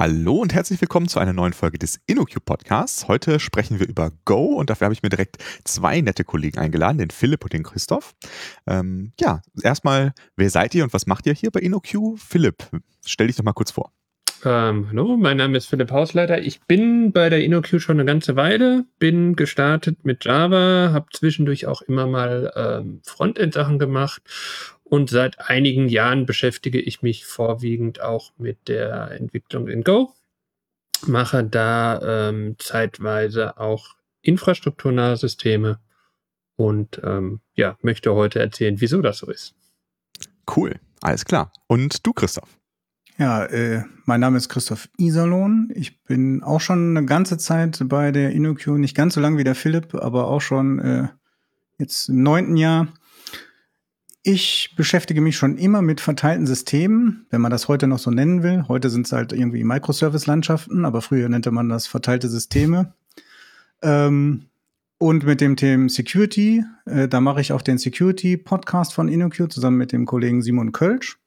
Hallo und herzlich willkommen zu einer neuen Folge des InnoQ Podcasts. Heute sprechen wir über Go und dafür habe ich mir direkt zwei nette Kollegen eingeladen, den Philipp und den Christoph. Ähm, ja, erstmal, wer seid ihr und was macht ihr hier bei InnoQ? Philipp, stell dich doch mal kurz vor. Ähm, hallo, mein Name ist Philipp Hausleiter. Ich bin bei der InnoQ schon eine ganze Weile, bin gestartet mit Java, habe zwischendurch auch immer mal ähm, Frontend-Sachen gemacht und seit einigen Jahren beschäftige ich mich vorwiegend auch mit der Entwicklung in Go. Mache da ähm, zeitweise auch infrastrukturnahe Systeme und ähm, ja, möchte heute erzählen, wieso das so ist. Cool, alles klar. Und du, Christoph? Ja, äh, mein Name ist Christoph Iserlohn. Ich bin auch schon eine ganze Zeit bei der InnoQ, nicht ganz so lang wie der Philipp, aber auch schon äh, jetzt im neunten Jahr ich beschäftige mich schon immer mit verteilten Systemen, wenn man das heute noch so nennen will. Heute sind es halt irgendwie Microservice-Landschaften, aber früher nannte man das verteilte Systeme. Ähm, und mit dem Thema Security, äh, da mache ich auch den Security-Podcast von InnoQ zusammen mit dem Kollegen Simon Kölsch.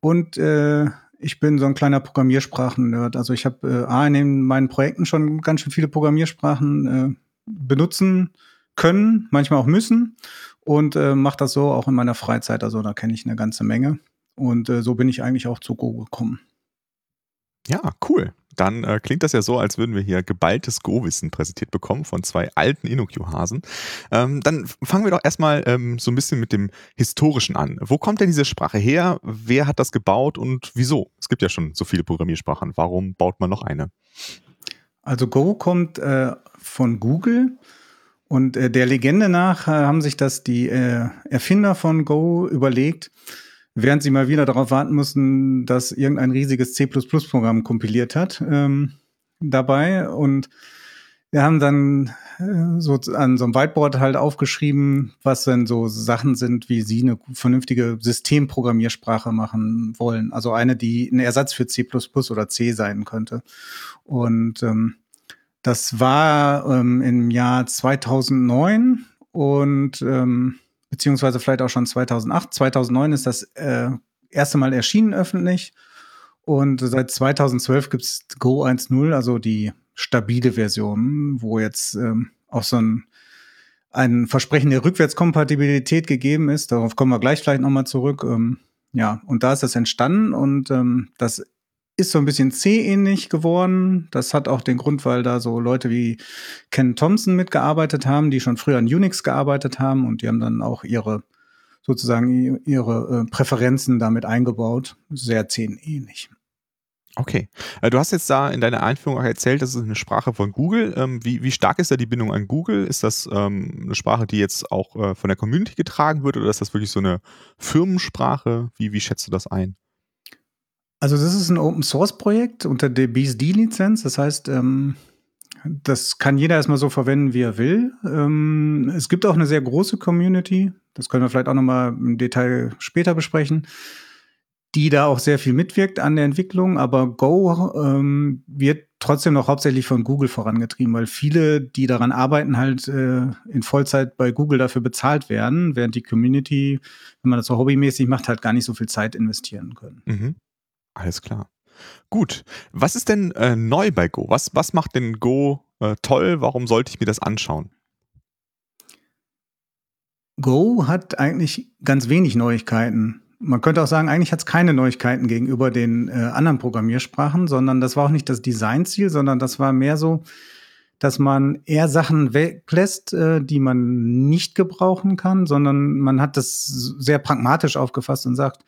Und äh, ich bin so ein kleiner Programmiersprachen-Nerd. Also ich habe äh, A, in meinen Projekten schon ganz schön viele Programmiersprachen äh, benutzen können, manchmal auch müssen und äh, mache das so auch in meiner Freizeit. Also da kenne ich eine ganze Menge. Und äh, so bin ich eigentlich auch zu Go gekommen. Ja, cool. Dann äh, klingt das ja so, als würden wir hier geballtes Go-Wissen präsentiert bekommen von zwei alten InnoQ-Hasen. Ähm, dann fangen wir doch erstmal ähm, so ein bisschen mit dem Historischen an. Wo kommt denn diese Sprache her? Wer hat das gebaut und wieso? Es gibt ja schon so viele Programmiersprachen. Warum baut man noch eine? Also Go kommt äh, von Google und äh, der Legende nach äh, haben sich das die äh, Erfinder von Go überlegt, während sie mal wieder darauf warten mussten, dass irgendein riesiges C++-Programm kompiliert hat ähm, dabei. Und wir haben dann äh, so an so einem Whiteboard halt aufgeschrieben, was denn so Sachen sind, wie sie eine vernünftige Systemprogrammiersprache machen wollen. Also eine, die ein Ersatz für C++ oder C sein könnte. Und ähm, das war ähm, im Jahr 2009 und ähm, beziehungsweise vielleicht auch schon 2008. 2009 ist das äh, erste Mal erschienen öffentlich und seit 2012 gibt es Go 1.0, also die stabile Version, wo jetzt ähm, auch so ein ein Versprechen der Rückwärtskompatibilität gegeben ist. Darauf kommen wir gleich vielleicht nochmal zurück. Ähm, ja, und da ist das entstanden und ähm, das ist so ein bisschen C-ähnlich geworden. Das hat auch den Grund, weil da so Leute wie Ken Thompson mitgearbeitet haben, die schon früher an Unix gearbeitet haben und die haben dann auch ihre sozusagen ihre äh, Präferenzen damit eingebaut. Sehr C-ähnlich. Okay. Äh, du hast jetzt da in deiner Einführung auch erzählt, das ist eine Sprache von Google. Ähm, wie, wie stark ist da die Bindung an Google? Ist das ähm, eine Sprache, die jetzt auch äh, von der Community getragen wird oder ist das wirklich so eine Firmensprache? Wie, wie schätzt du das ein? Also das ist ein Open Source Projekt unter der BSD-Lizenz. Das heißt, ähm, das kann jeder erstmal so verwenden, wie er will. Ähm, es gibt auch eine sehr große Community. Das können wir vielleicht auch noch mal im Detail später besprechen die da auch sehr viel mitwirkt an der Entwicklung, aber Go ähm, wird trotzdem noch hauptsächlich von Google vorangetrieben, weil viele, die daran arbeiten, halt äh, in Vollzeit bei Google dafür bezahlt werden, während die Community, wenn man das so hobbymäßig macht, halt gar nicht so viel Zeit investieren können. Mhm. Alles klar. Gut. Was ist denn äh, neu bei Go? Was, was macht denn Go äh, toll? Warum sollte ich mir das anschauen? Go hat eigentlich ganz wenig Neuigkeiten. Man könnte auch sagen, eigentlich hat es keine Neuigkeiten gegenüber den äh, anderen Programmiersprachen, sondern das war auch nicht das Designziel, sondern das war mehr so, dass man eher Sachen weglässt, äh, die man nicht gebrauchen kann, sondern man hat das sehr pragmatisch aufgefasst und sagt,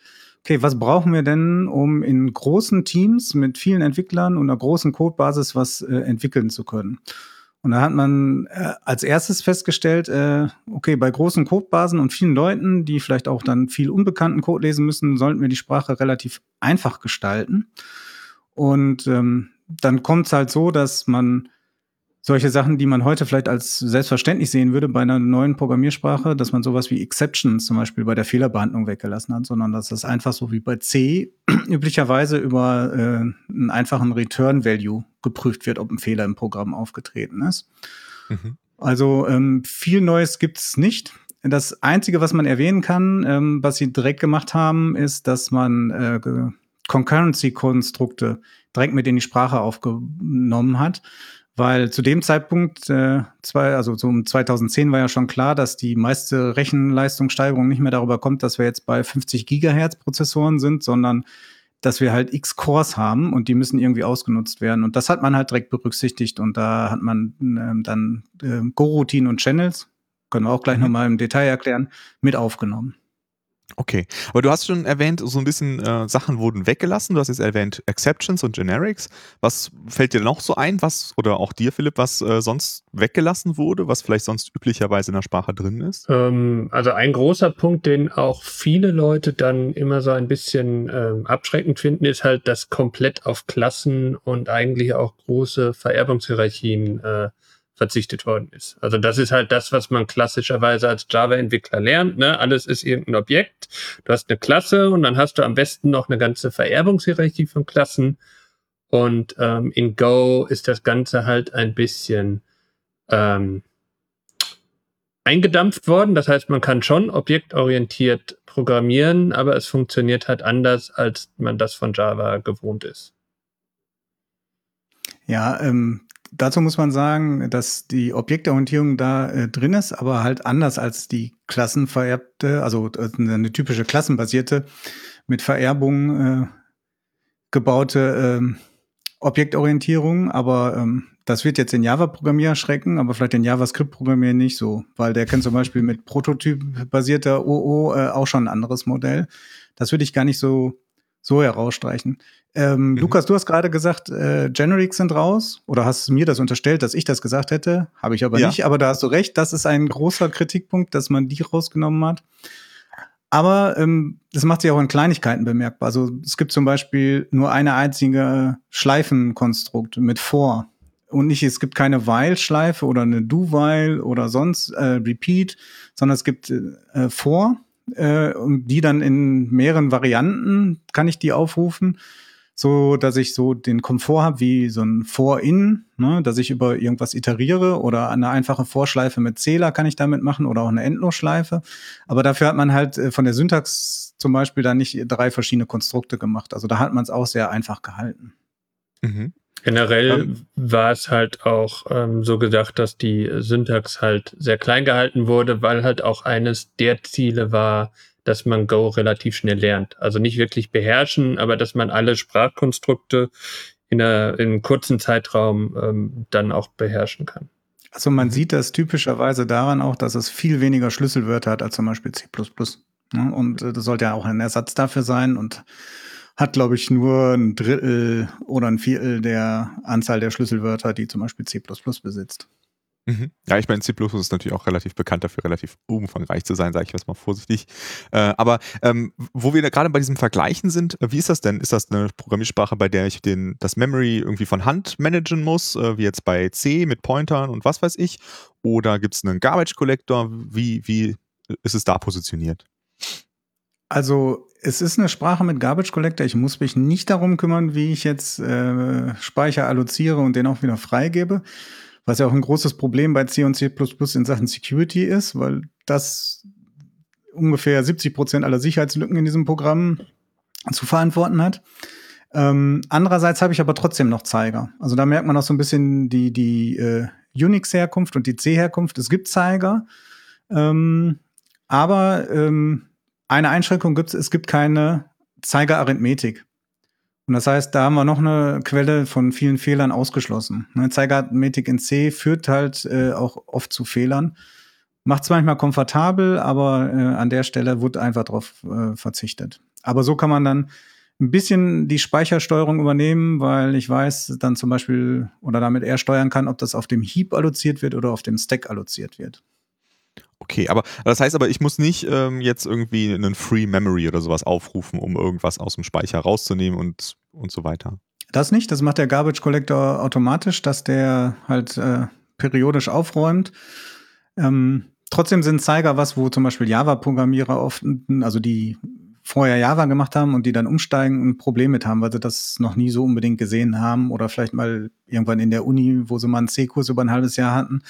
okay, was brauchen wir denn, um in großen Teams mit vielen Entwicklern und einer großen Codebasis was äh, entwickeln zu können? Und da hat man äh, als erstes festgestellt, äh, okay, bei großen Codebasen und vielen Leuten, die vielleicht auch dann viel unbekannten Code lesen müssen, sollten wir die Sprache relativ einfach gestalten. Und ähm, dann kommt es halt so, dass man solche Sachen, die man heute vielleicht als selbstverständlich sehen würde bei einer neuen Programmiersprache, dass man sowas wie Exceptions zum Beispiel bei der Fehlerbehandlung weggelassen hat, sondern dass das einfach so wie bei C üblicherweise über äh, einen einfachen Return Value geprüft wird, ob ein Fehler im Programm aufgetreten ist. Mhm. Also ähm, viel Neues gibt's nicht. Das Einzige, was man erwähnen kann, ähm, was sie direkt gemacht haben, ist, dass man äh, Concurrency-Konstrukte direkt mit in die Sprache aufgenommen hat. Weil zu dem Zeitpunkt, äh, zwei, also so um 2010 war ja schon klar, dass die meiste Rechenleistungssteigerung nicht mehr darüber kommt, dass wir jetzt bei 50 Gigahertz Prozessoren sind, sondern dass wir halt X Cores haben und die müssen irgendwie ausgenutzt werden. Und das hat man halt direkt berücksichtigt und da hat man äh, dann äh, Go-Routinen und Channels, können wir auch gleich mhm. nochmal im Detail erklären, mit aufgenommen. Okay, aber du hast schon erwähnt, so ein bisschen äh, Sachen wurden weggelassen. Du hast jetzt erwähnt Exceptions und Generics. Was fällt dir noch so ein, was, oder auch dir, Philipp, was äh, sonst weggelassen wurde, was vielleicht sonst üblicherweise in der Sprache drin ist? Ähm, also ein großer Punkt, den auch viele Leute dann immer so ein bisschen ähm, abschreckend finden, ist halt, dass komplett auf Klassen und eigentlich auch große Vererbungshierarchien äh, verzichtet worden ist. Also das ist halt das, was man klassischerweise als Java-Entwickler lernt. Ne? Alles ist irgendein Objekt. Du hast eine Klasse und dann hast du am besten noch eine ganze Vererbungshierarchie von Klassen. Und ähm, in Go ist das Ganze halt ein bisschen ähm, eingedampft worden. Das heißt, man kann schon objektorientiert programmieren, aber es funktioniert halt anders, als man das von Java gewohnt ist. Ja, ähm, dazu muss man sagen, dass die Objektorientierung da äh, drin ist, aber halt anders als die klassenvererbte, also äh, eine typische klassenbasierte mit Vererbung äh, gebaute äh, Objektorientierung. Aber ähm, das wird jetzt den Java-Programmierer schrecken, aber vielleicht den JavaScript-Programmierer nicht so, weil der kennt zum Beispiel mit Prototyp-basierter OO äh, auch schon ein anderes Modell. Das würde ich gar nicht so so herausstreichen. Ähm, mhm. Lukas, du hast gerade gesagt, äh, Generics sind raus oder hast mir das unterstellt, dass ich das gesagt hätte? Habe ich aber ja. nicht, aber da hast du recht. Das ist ein großer Kritikpunkt, dass man die rausgenommen hat. Aber ähm, das macht sich auch in Kleinigkeiten bemerkbar. Also es gibt zum Beispiel nur eine einzige Schleifenkonstrukt mit For. Und nicht, es gibt keine While-Schleife oder eine Do-While oder sonst äh, Repeat, sondern es gibt äh, For äh, und die dann in mehreren Varianten kann ich die aufrufen, so dass ich so den Komfort habe wie so ein For-In, ne, dass ich über irgendwas iteriere oder eine einfache Vorschleife mit Zähler kann ich damit machen oder auch eine Endlosschleife. Aber dafür hat man halt äh, von der Syntax zum Beispiel da nicht drei verschiedene Konstrukte gemacht. Also da hat man es auch sehr einfach gehalten. Mhm. Generell ähm, war es halt auch ähm, so gedacht, dass die Syntax halt sehr klein gehalten wurde, weil halt auch eines der Ziele war, dass man Go relativ schnell lernt. Also nicht wirklich beherrschen, aber dass man alle Sprachkonstrukte in, einer, in einem kurzen Zeitraum ähm, dann auch beherrschen kann. Also man sieht das typischerweise daran auch, dass es viel weniger Schlüsselwörter hat als zum Beispiel C++. Ne? Und äh, das sollte ja auch ein Ersatz dafür sein. Und hat, glaube ich, nur ein Drittel oder ein Viertel der Anzahl der Schlüsselwörter, die zum Beispiel C besitzt. Mhm. Ja, ich meine, C ist natürlich auch relativ bekannt dafür, relativ umfangreich zu sein, sage ich jetzt mal vorsichtig. Äh, aber ähm, wo wir gerade bei diesem Vergleichen sind, äh, wie ist das denn? Ist das eine Programmiersprache, bei der ich den, das Memory irgendwie von Hand managen muss, äh, wie jetzt bei C mit Pointern und was weiß ich? Oder gibt es einen Garbage Collector? Wie, wie ist es da positioniert? Also es ist eine Sprache mit Garbage Collector. Ich muss mich nicht darum kümmern, wie ich jetzt äh, Speicher alloziere und den auch wieder freigebe. Was ja auch ein großes Problem bei C und C in Sachen Security ist, weil das ungefähr 70 Prozent aller Sicherheitslücken in diesem Programm zu verantworten hat. Ähm, andererseits habe ich aber trotzdem noch Zeiger. Also da merkt man auch so ein bisschen die, die äh, Unix-Herkunft und die C-Herkunft. Es gibt Zeiger, ähm, aber ähm, eine Einschränkung gibt es, es gibt keine Zeigerarithmetik. Und das heißt, da haben wir noch eine Quelle von vielen Fehlern ausgeschlossen. Eine Zeigerarithmetik in C führt halt äh, auch oft zu Fehlern. Macht es manchmal komfortabel, aber äh, an der Stelle wird einfach darauf äh, verzichtet. Aber so kann man dann ein bisschen die Speichersteuerung übernehmen, weil ich weiß dann zum Beispiel oder damit eher steuern kann, ob das auf dem Heap alloziert wird oder auf dem Stack alloziert wird. Okay, aber das heißt aber, ich muss nicht ähm, jetzt irgendwie einen Free Memory oder sowas aufrufen, um irgendwas aus dem Speicher rauszunehmen und, und so weiter. Das nicht, das macht der Garbage Collector automatisch, dass der halt äh, periodisch aufräumt. Ähm, trotzdem sind Zeiger was, wo zum Beispiel Java-Programmierer oft, also die vorher Java gemacht haben und die dann umsteigen ein Problem mit haben, weil sie das noch nie so unbedingt gesehen haben oder vielleicht mal irgendwann in der Uni, wo sie mal einen C-Kurs über ein halbes Jahr hatten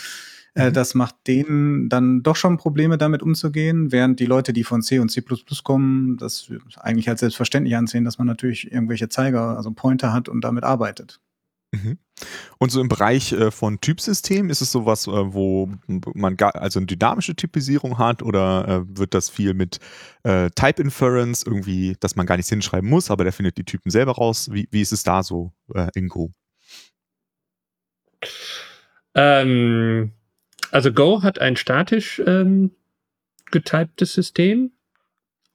Äh, mhm. das macht denen dann doch schon Probleme, damit umzugehen, während die Leute, die von C und C kommen, das eigentlich als selbstverständlich ansehen, dass man natürlich irgendwelche Zeiger, also Pointer hat und damit arbeitet. Mhm. Und so im Bereich äh, von Typsystemen ist es sowas, äh, wo man also eine dynamische Typisierung hat oder äh, wird das viel mit Type Inference irgendwie, dass man gar nichts hinschreiben muss, aber der findet die Typen selber raus? Wie, wie ist es da so in Go? Ähm, also Go hat ein statisch ähm, getyptes System.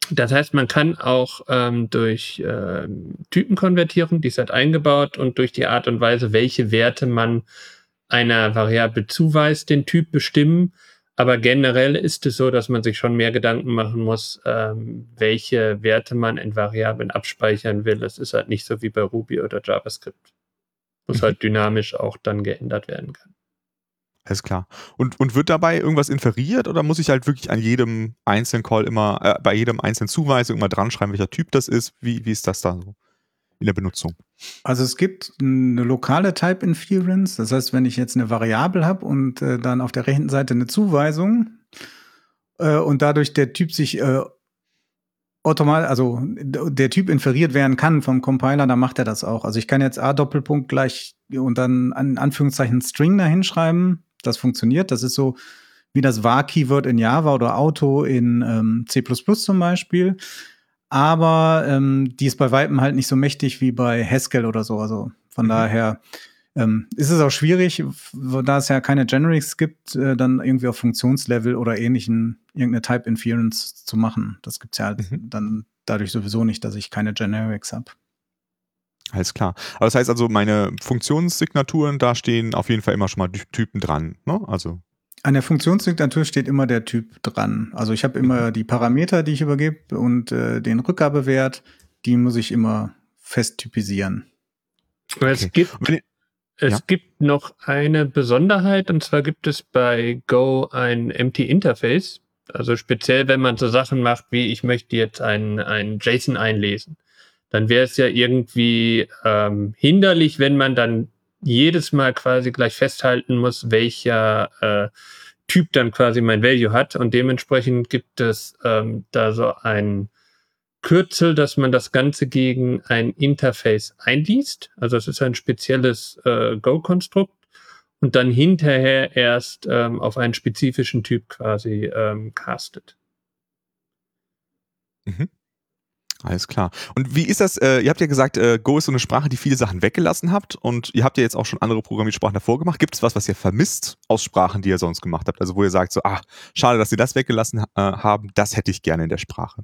Das heißt, man kann auch ähm, durch ähm, Typen konvertieren, die ist halt eingebaut und durch die Art und Weise, welche Werte man einer Variable zuweist, den Typ bestimmen. Aber generell ist es so, dass man sich schon mehr Gedanken machen muss, ähm, welche Werte man in Variablen abspeichern will. Es ist halt nicht so wie bei Ruby oder JavaScript, wo es mhm. halt dynamisch auch dann geändert werden kann. Alles klar. Und, und wird dabei irgendwas inferiert oder muss ich halt wirklich an jedem einzelnen Call immer, äh, bei jedem einzelnen Zuweisung immer dran schreiben, welcher Typ das ist? Wie, wie ist das da so in der Benutzung? Also es gibt eine lokale Type Inference. Das heißt, wenn ich jetzt eine Variable habe und äh, dann auf der rechten Seite eine Zuweisung äh, und dadurch der Typ sich äh, automatisch, also der Typ inferiert werden kann vom Compiler, dann macht er das auch. Also ich kann jetzt A Doppelpunkt gleich und dann an Anführungszeichen String da hinschreiben das funktioniert. Das ist so wie das var-Keyword in Java oder Auto in ähm, C zum Beispiel. Aber ähm, die ist bei Weitem halt nicht so mächtig wie bei Haskell oder so. Also von mhm. daher ähm, ist es auch schwierig, da es ja keine Generics gibt, äh, dann irgendwie auf Funktionslevel oder ähnlichen irgendeine Type Inference zu machen. Das gibt's ja halt mhm. dann dadurch sowieso nicht, dass ich keine Generics habe. Alles klar. Aber das heißt also, meine Funktionssignaturen, da stehen auf jeden Fall immer schon mal Typen dran. Ne? Also. An der Funktionssignatur steht immer der Typ dran. Also ich habe immer mhm. die Parameter, die ich übergebe und äh, den Rückgabewert, die muss ich immer fest typisieren. Okay. Es, gibt, es ja. gibt noch eine Besonderheit und zwar gibt es bei Go ein Empty Interface. Also speziell, wenn man so Sachen macht wie ich möchte jetzt ein, ein JSON einlesen dann wäre es ja irgendwie ähm, hinderlich, wenn man dann jedes Mal quasi gleich festhalten muss, welcher äh, Typ dann quasi mein Value hat. Und dementsprechend gibt es ähm, da so ein Kürzel, dass man das Ganze gegen ein Interface einliest. Also es ist ein spezielles äh, Go-Konstrukt und dann hinterher erst ähm, auf einen spezifischen Typ quasi ähm, castet. Mhm. Alles klar. Und wie ist das? Äh, ihr habt ja gesagt, äh, Go ist so eine Sprache, die viele Sachen weggelassen habt und ihr habt ja jetzt auch schon andere Programmiersprachen davor gemacht. Gibt es was, was ihr vermisst aus Sprachen, die ihr sonst gemacht habt? Also wo ihr sagt, so, ah, schade, dass sie das weggelassen äh, haben, das hätte ich gerne in der Sprache.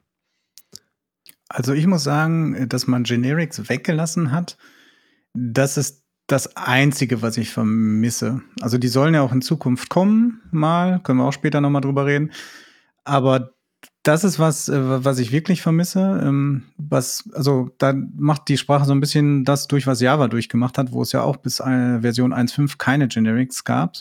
Also ich muss sagen, dass man Generics weggelassen hat, das ist das Einzige, was ich vermisse. Also die sollen ja auch in Zukunft kommen, mal, können wir auch später nochmal drüber reden. Aber das ist was, äh, was ich wirklich vermisse. Ähm, was, also da macht die Sprache so ein bisschen das durch, was Java durchgemacht hat, wo es ja auch bis Version 1.5 keine Generics gab.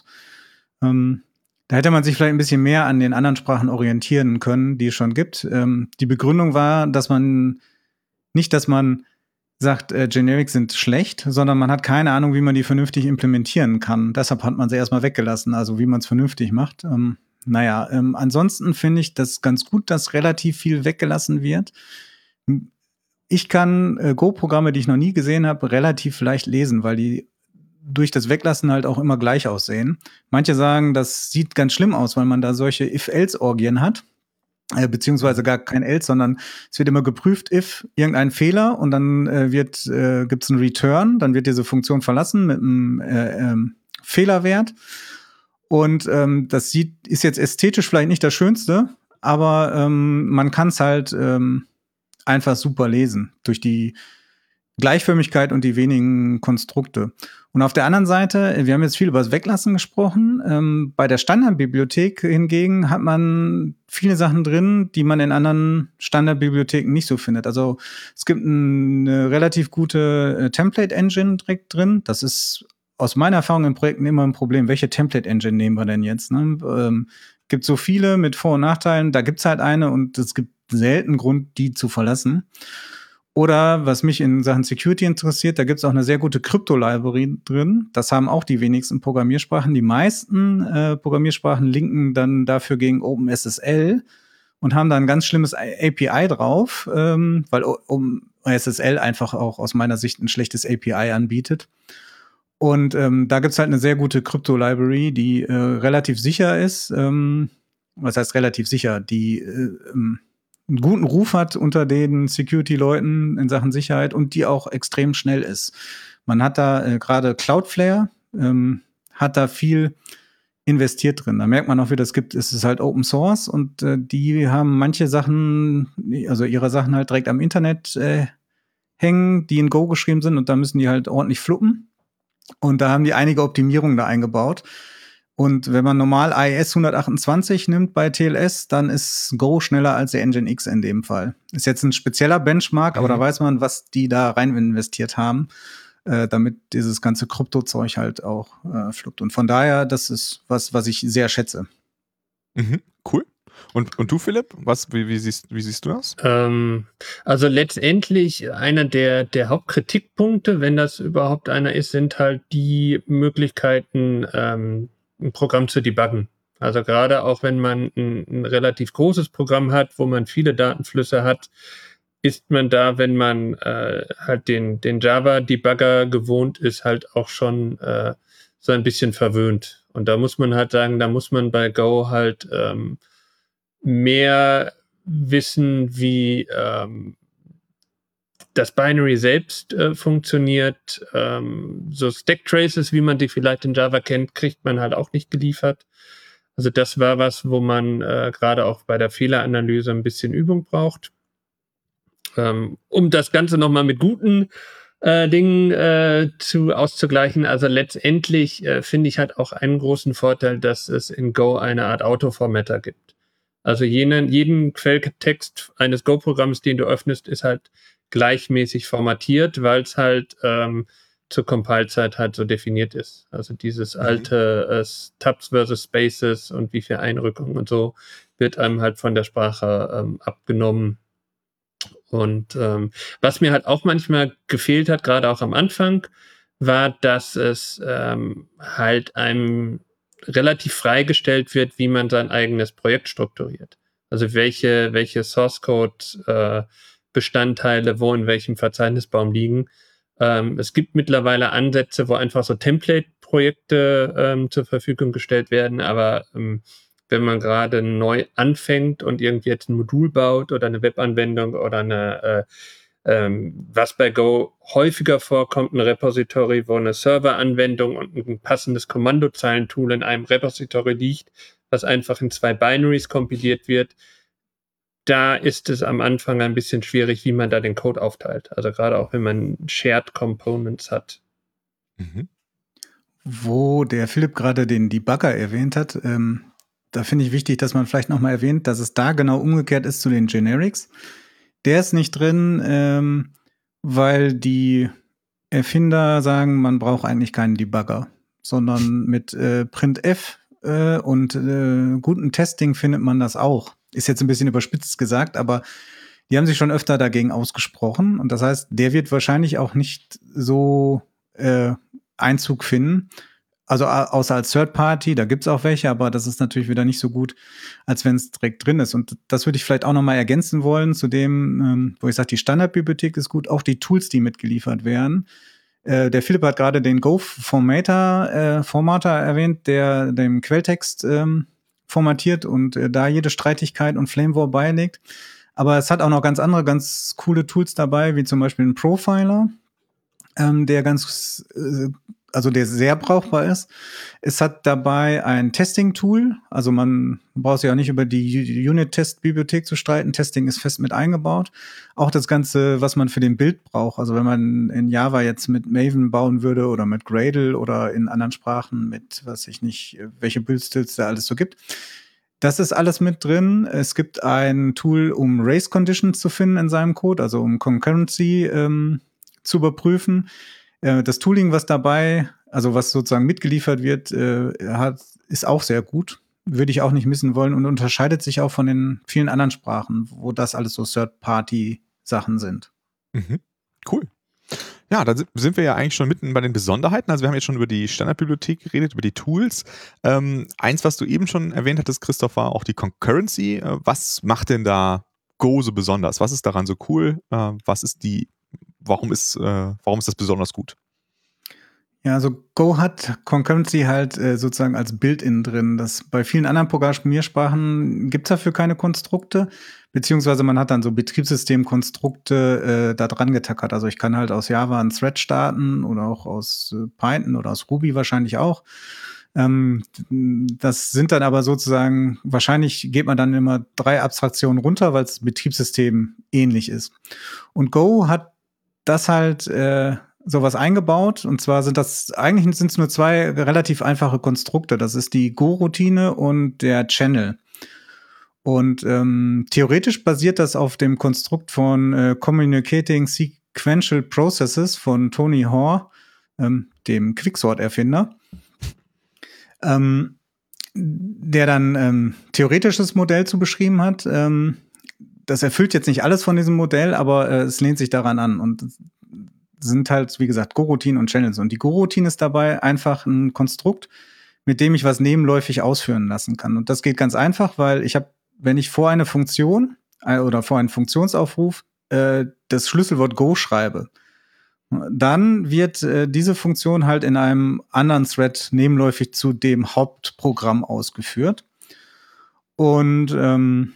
Ähm, da hätte man sich vielleicht ein bisschen mehr an den anderen Sprachen orientieren können, die es schon gibt. Ähm, die Begründung war, dass man nicht, dass man sagt, äh, Generics sind schlecht, sondern man hat keine Ahnung, wie man die vernünftig implementieren kann. Deshalb hat man sie erstmal weggelassen, also wie man es vernünftig macht. Naja, ähm, ansonsten finde ich das ganz gut, dass relativ viel weggelassen wird. Ich kann äh, Go-Programme, die ich noch nie gesehen habe, relativ leicht lesen, weil die durch das Weglassen halt auch immer gleich aussehen. Manche sagen, das sieht ganz schlimm aus, weil man da solche If-Else-Orgien hat. Äh, beziehungsweise gar kein else, sondern es wird immer geprüft, if irgendein Fehler und dann äh, wird äh, gibt es einen Return, dann wird diese Funktion verlassen mit einem äh, ähm, Fehlerwert und ähm, das sieht, ist jetzt ästhetisch vielleicht nicht das Schönste, aber ähm, man kann es halt ähm, einfach super lesen durch die Gleichförmigkeit und die wenigen Konstrukte. Und auf der anderen Seite, wir haben jetzt viel über das Weglassen gesprochen. Ähm, bei der Standardbibliothek hingegen hat man viele Sachen drin, die man in anderen Standardbibliotheken nicht so findet. Also es gibt eine relativ gute äh, Template Engine direkt drin. Das ist aus meiner Erfahrung in Projekten immer ein Problem, welche Template-Engine nehmen wir denn jetzt? Ne? Ähm, gibt so viele mit Vor- und Nachteilen, da gibt's halt eine und es gibt selten Grund, die zu verlassen. Oder was mich in Sachen Security interessiert, da gibt es auch eine sehr gute Krypto-Library drin. Das haben auch die wenigsten Programmiersprachen. Die meisten äh, Programmiersprachen linken dann dafür gegen OpenSSL und haben da ein ganz schlimmes API drauf, ähm, weil OpenSSL einfach auch aus meiner Sicht ein schlechtes API anbietet. Und ähm, da gibt's halt eine sehr gute Krypto-Library, die äh, relativ sicher ist. Ähm, was heißt relativ sicher? Die äh, ähm, einen guten Ruf hat unter den Security-Leuten in Sachen Sicherheit und die auch extrem schnell ist. Man hat da äh, gerade Cloudflare, ähm, hat da viel investiert drin. Da merkt man auch wieder, es gibt, es ist halt Open Source und äh, die haben manche Sachen, also ihre Sachen halt direkt am Internet äh, hängen, die in Go geschrieben sind und da müssen die halt ordentlich fluppen. Und da haben die einige Optimierungen da eingebaut. Und wenn man normal IS 128 nimmt bei TLS, dann ist Go schneller als der Engine X in dem Fall. Ist jetzt ein spezieller Benchmark, mhm. aber da mhm. weiß man, was die da rein investiert haben, äh, damit dieses ganze Kryptozeug halt auch äh, fluppt. Und von daher, das ist was, was ich sehr schätze. Mhm. Und, und du, Philipp, was, wie, wie, siehst, wie siehst du das? Ähm, also letztendlich einer der, der Hauptkritikpunkte, wenn das überhaupt einer ist, sind halt die Möglichkeiten, ähm, ein Programm zu debuggen. Also gerade auch wenn man ein, ein, relativ großes Programm hat, wo man viele Datenflüsse hat, ist man da, wenn man äh, halt den, den Java-Debugger gewohnt ist, halt auch schon äh, so ein bisschen verwöhnt. Und da muss man halt sagen, da muss man bei Go halt ähm, mehr wissen, wie ähm, das Binary selbst äh, funktioniert. Ähm, so Stack Traces, wie man die vielleicht in Java kennt, kriegt man halt auch nicht geliefert. Also das war was, wo man äh, gerade auch bei der Fehleranalyse ein bisschen Übung braucht. Ähm, um das Ganze nochmal mit guten äh, Dingen äh, zu auszugleichen. Also letztendlich äh, finde ich halt auch einen großen Vorteil, dass es in Go eine Art Autoformatter gibt. Also jenen, jeden Quelltext eines Go-Programms, den du öffnest, ist halt gleichmäßig formatiert, weil es halt ähm, zur Compile-Zeit halt so definiert ist. Also dieses mhm. alte äh, Tabs versus Spaces und wie viel Einrückung und so wird einem halt von der Sprache ähm, abgenommen. Und ähm, was mir halt auch manchmal gefehlt hat, gerade auch am Anfang, war, dass es ähm, halt einem relativ freigestellt wird, wie man sein eigenes Projekt strukturiert. Also welche, welche Source Code äh, Bestandteile wo in welchem Verzeichnisbaum liegen. Ähm, es gibt mittlerweile Ansätze, wo einfach so Template-Projekte ähm, zur Verfügung gestellt werden, aber ähm, wenn man gerade neu anfängt und irgendwie jetzt ein Modul baut oder eine Webanwendung oder eine, äh, ähm, was bei Go häufiger vorkommt, ein Repository, wo eine Serveranwendung und ein passendes Kommandozeilentool in einem Repository liegt, was einfach in zwei Binaries kompiliert wird, da ist es am Anfang ein bisschen schwierig, wie man da den Code aufteilt. Also gerade auch wenn man Shared Components hat. Mhm. Wo der Philipp gerade den Debugger erwähnt hat, ähm, da finde ich wichtig, dass man vielleicht nochmal erwähnt, dass es da genau umgekehrt ist zu den Generics. Der ist nicht drin, ähm, weil die Erfinder sagen, man braucht eigentlich keinen Debugger, sondern mit äh, printf äh, und äh, gutem Testing findet man das auch ist jetzt ein bisschen überspitzt gesagt, aber die haben sich schon öfter dagegen ausgesprochen. Und das heißt, der wird wahrscheinlich auch nicht so äh, Einzug finden. Also außer als Third Party, da gibt's auch welche, aber das ist natürlich wieder nicht so gut, als wenn es direkt drin ist. Und das würde ich vielleicht auch noch mal ergänzen wollen zu dem, ähm, wo ich sage, die Standardbibliothek ist gut, auch die Tools, die mitgeliefert werden. Äh, der Philipp hat gerade den Go-Formatter äh, Formatter erwähnt, der dem Quelltext ähm, formatiert und äh, da jede Streitigkeit und Flame War beilegt. Aber es hat auch noch ganz andere, ganz coole Tools dabei, wie zum Beispiel ein Profiler, ähm, der ganz, äh, also der sehr brauchbar ist. Es hat dabei ein Testing-Tool, also man braucht sich auch nicht über die Unit-Test-Bibliothek zu streiten. Testing ist fest mit eingebaut. Auch das Ganze, was man für den Bild braucht. Also wenn man in Java jetzt mit Maven bauen würde oder mit Gradle oder in anderen Sprachen mit, was ich nicht, welche Bildstils da alles so gibt. Das ist alles mit drin. Es gibt ein Tool, um Race Conditions zu finden in seinem Code, also um Concurrency ähm, zu überprüfen. Äh, das Tooling, was dabei, also was sozusagen mitgeliefert wird, äh, hat, ist auch sehr gut. Würde ich auch nicht missen wollen und unterscheidet sich auch von den vielen anderen Sprachen, wo das alles so Third-Party-Sachen sind. Mhm. Cool. Ja, da sind wir ja eigentlich schon mitten bei den Besonderheiten. Also wir haben jetzt schon über die Standardbibliothek geredet, über die Tools. Ähm, eins, was du eben schon erwähnt hattest, Christoph, war auch die Concurrency. Äh, was macht denn da Go so besonders? Was ist daran so cool? Was ist die, warum ist, äh, warum ist das besonders gut? Ja, also Go hat Concurrency halt äh, sozusagen als Build-in drin. Das bei vielen anderen Programmiersprachen gibt es dafür keine Konstrukte, beziehungsweise man hat dann so Betriebssystemkonstrukte äh, da dran getackert. Also ich kann halt aus Java einen Thread starten oder auch aus äh, Python oder aus Ruby wahrscheinlich auch. Ähm, das sind dann aber sozusagen, wahrscheinlich geht man dann immer drei Abstraktionen runter, weil es Betriebssystem ähnlich ist. Und Go hat das halt äh, sowas eingebaut. Und zwar sind das, eigentlich sind es nur zwei relativ einfache Konstrukte. Das ist die Go-Routine und der Channel. Und ähm, theoretisch basiert das auf dem Konstrukt von äh, Communicating Sequential Processes von Tony Hoare, ähm, dem Quicksort-Erfinder. Ähm, der dann ähm, theoretisches Modell zu beschrieben hat. Ähm, das erfüllt jetzt nicht alles von diesem Modell, aber äh, es lehnt sich daran an. Und sind halt, wie gesagt, Go-Routinen und Channels. Und die Go-Routine ist dabei einfach ein Konstrukt, mit dem ich was nebenläufig ausführen lassen kann. Und das geht ganz einfach, weil ich habe, wenn ich vor eine Funktion äh, oder vor einen Funktionsaufruf äh, das Schlüsselwort Go schreibe, dann wird äh, diese Funktion halt in einem anderen Thread nebenläufig zu dem Hauptprogramm ausgeführt. Und ähm,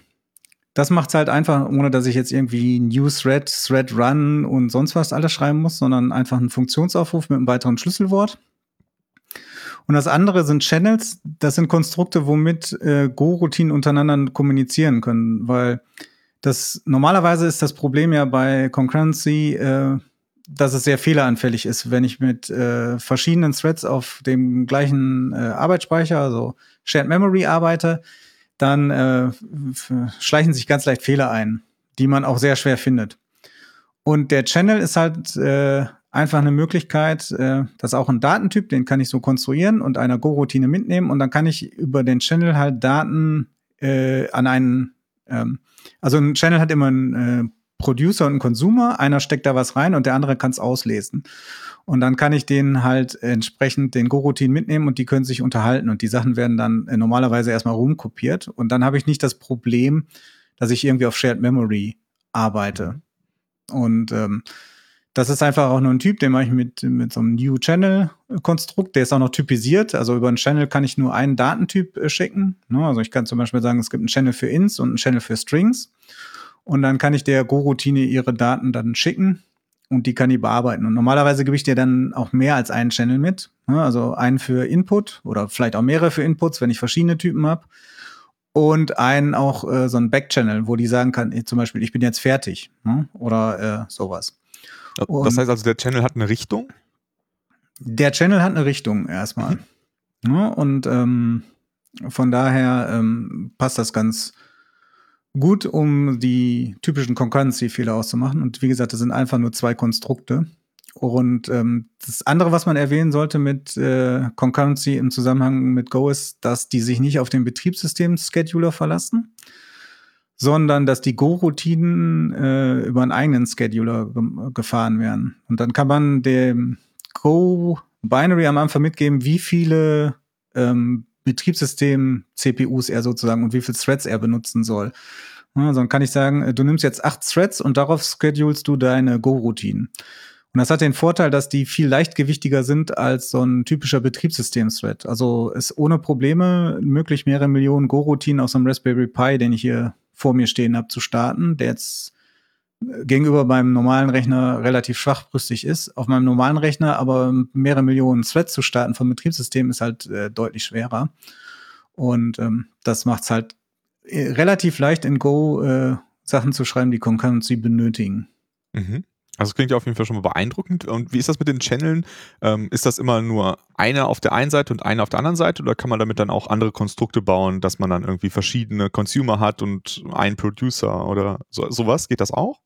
das macht es halt einfach, ohne dass ich jetzt irgendwie New Thread, Thread Run und sonst was alles schreiben muss, sondern einfach einen Funktionsaufruf mit einem weiteren Schlüsselwort. Und das andere sind Channels. Das sind Konstrukte, womit äh, Go-Routinen untereinander kommunizieren können, weil das normalerweise ist das Problem ja bei Concurrency, äh, dass es sehr fehleranfällig ist, wenn ich mit äh, verschiedenen Threads auf dem gleichen äh, Arbeitsspeicher, also Shared Memory arbeite dann äh, schleichen sich ganz leicht Fehler ein, die man auch sehr schwer findet. Und der Channel ist halt äh, einfach eine Möglichkeit, äh, das ist auch ein Datentyp, den kann ich so konstruieren und einer Go-Routine mitnehmen und dann kann ich über den Channel halt Daten äh, an einen, ähm, also ein Channel hat immer einen äh, Producer und einen Consumer, einer steckt da was rein und der andere kann es auslesen. Und dann kann ich denen halt entsprechend den Go-Routinen mitnehmen und die können sich unterhalten und die Sachen werden dann äh, normalerweise erstmal rumkopiert. Und dann habe ich nicht das Problem, dass ich irgendwie auf Shared Memory arbeite. Und ähm, das ist einfach auch nur ein Typ, den mache ich mit, mit so einem New Channel-Konstrukt. Der ist auch noch typisiert. Also über einen Channel kann ich nur einen Datentyp äh, schicken. Ne? Also ich kann zum Beispiel sagen, es gibt einen Channel für Ins und einen Channel für Strings. Und dann kann ich der Go-Routine ihre Daten dann schicken und die kann die bearbeiten. Und normalerweise gebe ich dir dann auch mehr als einen Channel mit. Ne? Also einen für Input oder vielleicht auch mehrere für Inputs, wenn ich verschiedene Typen habe. Und einen auch äh, so einen Backchannel, wo die sagen kann, zum Beispiel, ich bin jetzt fertig ne? oder äh, sowas. Und das heißt also, der Channel hat eine Richtung? Der Channel hat eine Richtung erstmal. Mhm. Ne? Und ähm, von daher ähm, passt das ganz, gut, um die typischen Concurrency-Fehler auszumachen. Und wie gesagt, das sind einfach nur zwei Konstrukte. Und ähm, das andere, was man erwähnen sollte mit äh, Concurrency im Zusammenhang mit Go, ist, dass die sich nicht auf den Betriebssystem-Scheduler verlassen, sondern dass die Go-Routinen äh, über einen eigenen Scheduler ge gefahren werden. Und dann kann man dem Go-Binary am Anfang mitgeben, wie viele ähm, Betriebssystem-CPUs er sozusagen und wie viele Threads er benutzen soll. Also dann kann ich sagen, äh, du nimmst jetzt acht Threads und darauf schedulst du deine Go-Routinen. Und das hat den Vorteil, dass die viel leichtgewichtiger sind als so ein typischer Betriebssystem-Thread. Also ist ohne Probleme möglich, mehrere Millionen Go-Routinen auf so einem Raspberry Pi, den ich hier vor mir stehen habe, zu starten, der jetzt gegenüber meinem normalen Rechner relativ schwachbrüstig ist. Auf meinem normalen Rechner aber mehrere Millionen Threads zu starten vom Betriebssystem ist halt äh, deutlich schwerer. Und ähm, das macht es halt äh, relativ leicht in Go äh, Sachen zu schreiben, die Concurrency benötigen. Mhm. Also es klingt ja auf jeden Fall schon mal beeindruckend. Und wie ist das mit den Channeln? Ähm, ist das immer nur eine auf der einen Seite und eine auf der anderen Seite oder kann man damit dann auch andere Konstrukte bauen, dass man dann irgendwie verschiedene Consumer hat und einen Producer oder so, sowas? Geht das auch?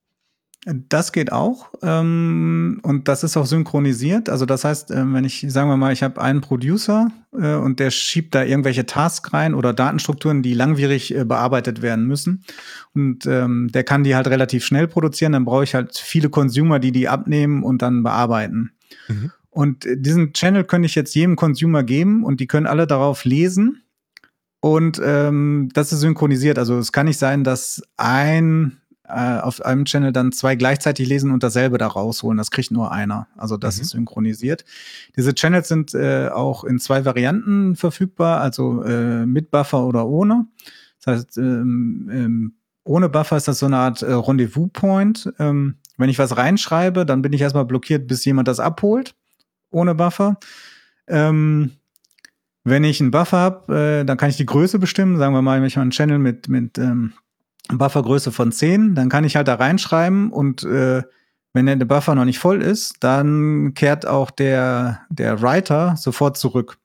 Das geht auch ähm, und das ist auch synchronisiert. Also das heißt, äh, wenn ich, sagen wir mal, ich habe einen Producer äh, und der schiebt da irgendwelche Tasks rein oder Datenstrukturen, die langwierig äh, bearbeitet werden müssen und ähm, der kann die halt relativ schnell produzieren, dann brauche ich halt viele Consumer, die die abnehmen und dann bearbeiten. Mhm. Und diesen Channel könnte ich jetzt jedem Consumer geben und die können alle darauf lesen und ähm, das ist synchronisiert. Also es kann nicht sein, dass ein äh, auf einem Channel dann zwei gleichzeitig lesen und dasselbe da rausholen. Das kriegt nur einer. Also das mhm. ist synchronisiert. Diese Channels sind äh, auch in zwei Varianten verfügbar, also äh, mit Buffer oder ohne. Das heißt, ähm, ähm, ohne Buffer ist das so eine Art äh, Rendezvous-Point. Ähm, wenn ich was reinschreibe, dann bin ich erstmal blockiert, bis jemand das abholt. Ohne Buffer. Ähm, wenn ich einen Buffer habe, äh, dann kann ich die Größe bestimmen. Sagen wir mal, wenn ich mal einen Channel mit, mit ähm, Buffergröße von 10, dann kann ich halt da reinschreiben und äh, wenn der Buffer noch nicht voll ist, dann kehrt auch der, der Writer sofort zurück.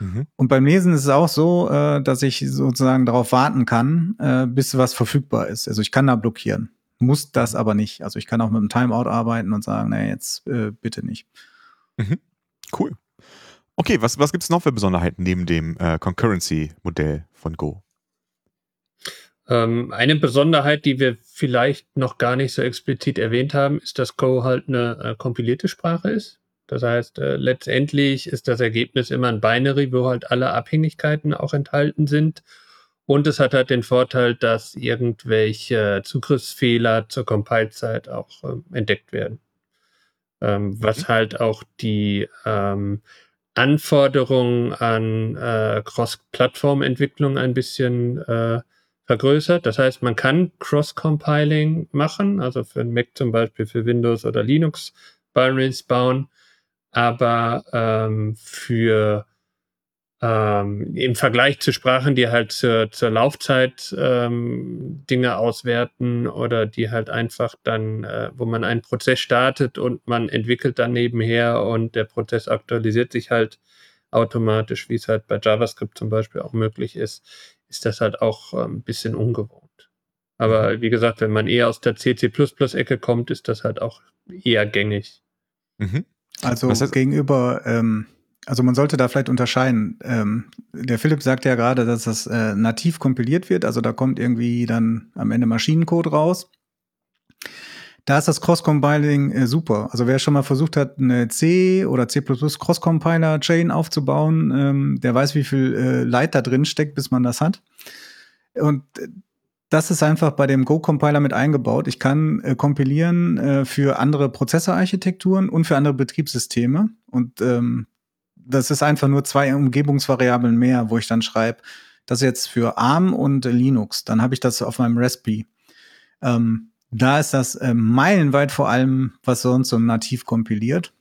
Mhm. Und beim Lesen ist es auch so, äh, dass ich sozusagen darauf warten kann, äh, bis was verfügbar ist. Also ich kann da blockieren, muss das aber nicht. Also ich kann auch mit einem Timeout arbeiten und sagen, nee, jetzt äh, bitte nicht. Mhm. Cool. Okay, was, was gibt es noch für Besonderheiten neben dem äh, Concurrency-Modell von Go? Ähm, eine Besonderheit, die wir vielleicht noch gar nicht so explizit erwähnt haben, ist, dass Go halt eine äh, kompilierte Sprache ist. Das heißt, äh, letztendlich ist das Ergebnis immer ein Binary, wo halt alle Abhängigkeiten auch enthalten sind. Und es hat halt den Vorteil, dass irgendwelche Zugriffsfehler zur Compile-Zeit auch ähm, entdeckt werden. Ähm, was mhm. halt auch die ähm, Anforderungen an äh, Cross-Plattform-Entwicklung ein bisschen äh, vergrößert. Das heißt, man kann Cross-Compiling machen, also für ein Mac zum Beispiel für Windows oder Linux Binaries bauen, aber ähm, für ähm, im Vergleich zu Sprachen, die halt zur, zur Laufzeit ähm, Dinge auswerten oder die halt einfach dann, äh, wo man einen Prozess startet und man entwickelt dann nebenher und der Prozess aktualisiert sich halt automatisch, wie es halt bei JavaScript zum Beispiel auch möglich ist, ist das halt auch ein bisschen ungewohnt. Aber mhm. wie gesagt, wenn man eher aus der CC++-Ecke kommt, ist das halt auch eher gängig. Mhm. Also gegenüber ähm, also man sollte da vielleicht unterscheiden. Ähm, der Philipp sagte ja gerade, dass das äh, nativ kompiliert wird, also da kommt irgendwie dann am Ende Maschinencode raus. Da ist das Cross-Compiling äh, super. Also wer schon mal versucht hat, eine C oder C++ Cross-Compiler-Chain aufzubauen, ähm, der weiß, wie viel äh, Leid da drin steckt, bis man das hat. Und äh, das ist einfach bei dem Go-Compiler mit eingebaut. Ich kann äh, kompilieren äh, für andere Prozessorarchitekturen und für andere Betriebssysteme. Und ähm, das ist einfach nur zwei Umgebungsvariablen mehr, wo ich dann schreibe, das jetzt für ARM und Linux. Dann habe ich das auf meinem Raspberry. Ähm, da ist das äh, meilenweit vor allem, was sonst so nativ kompiliert.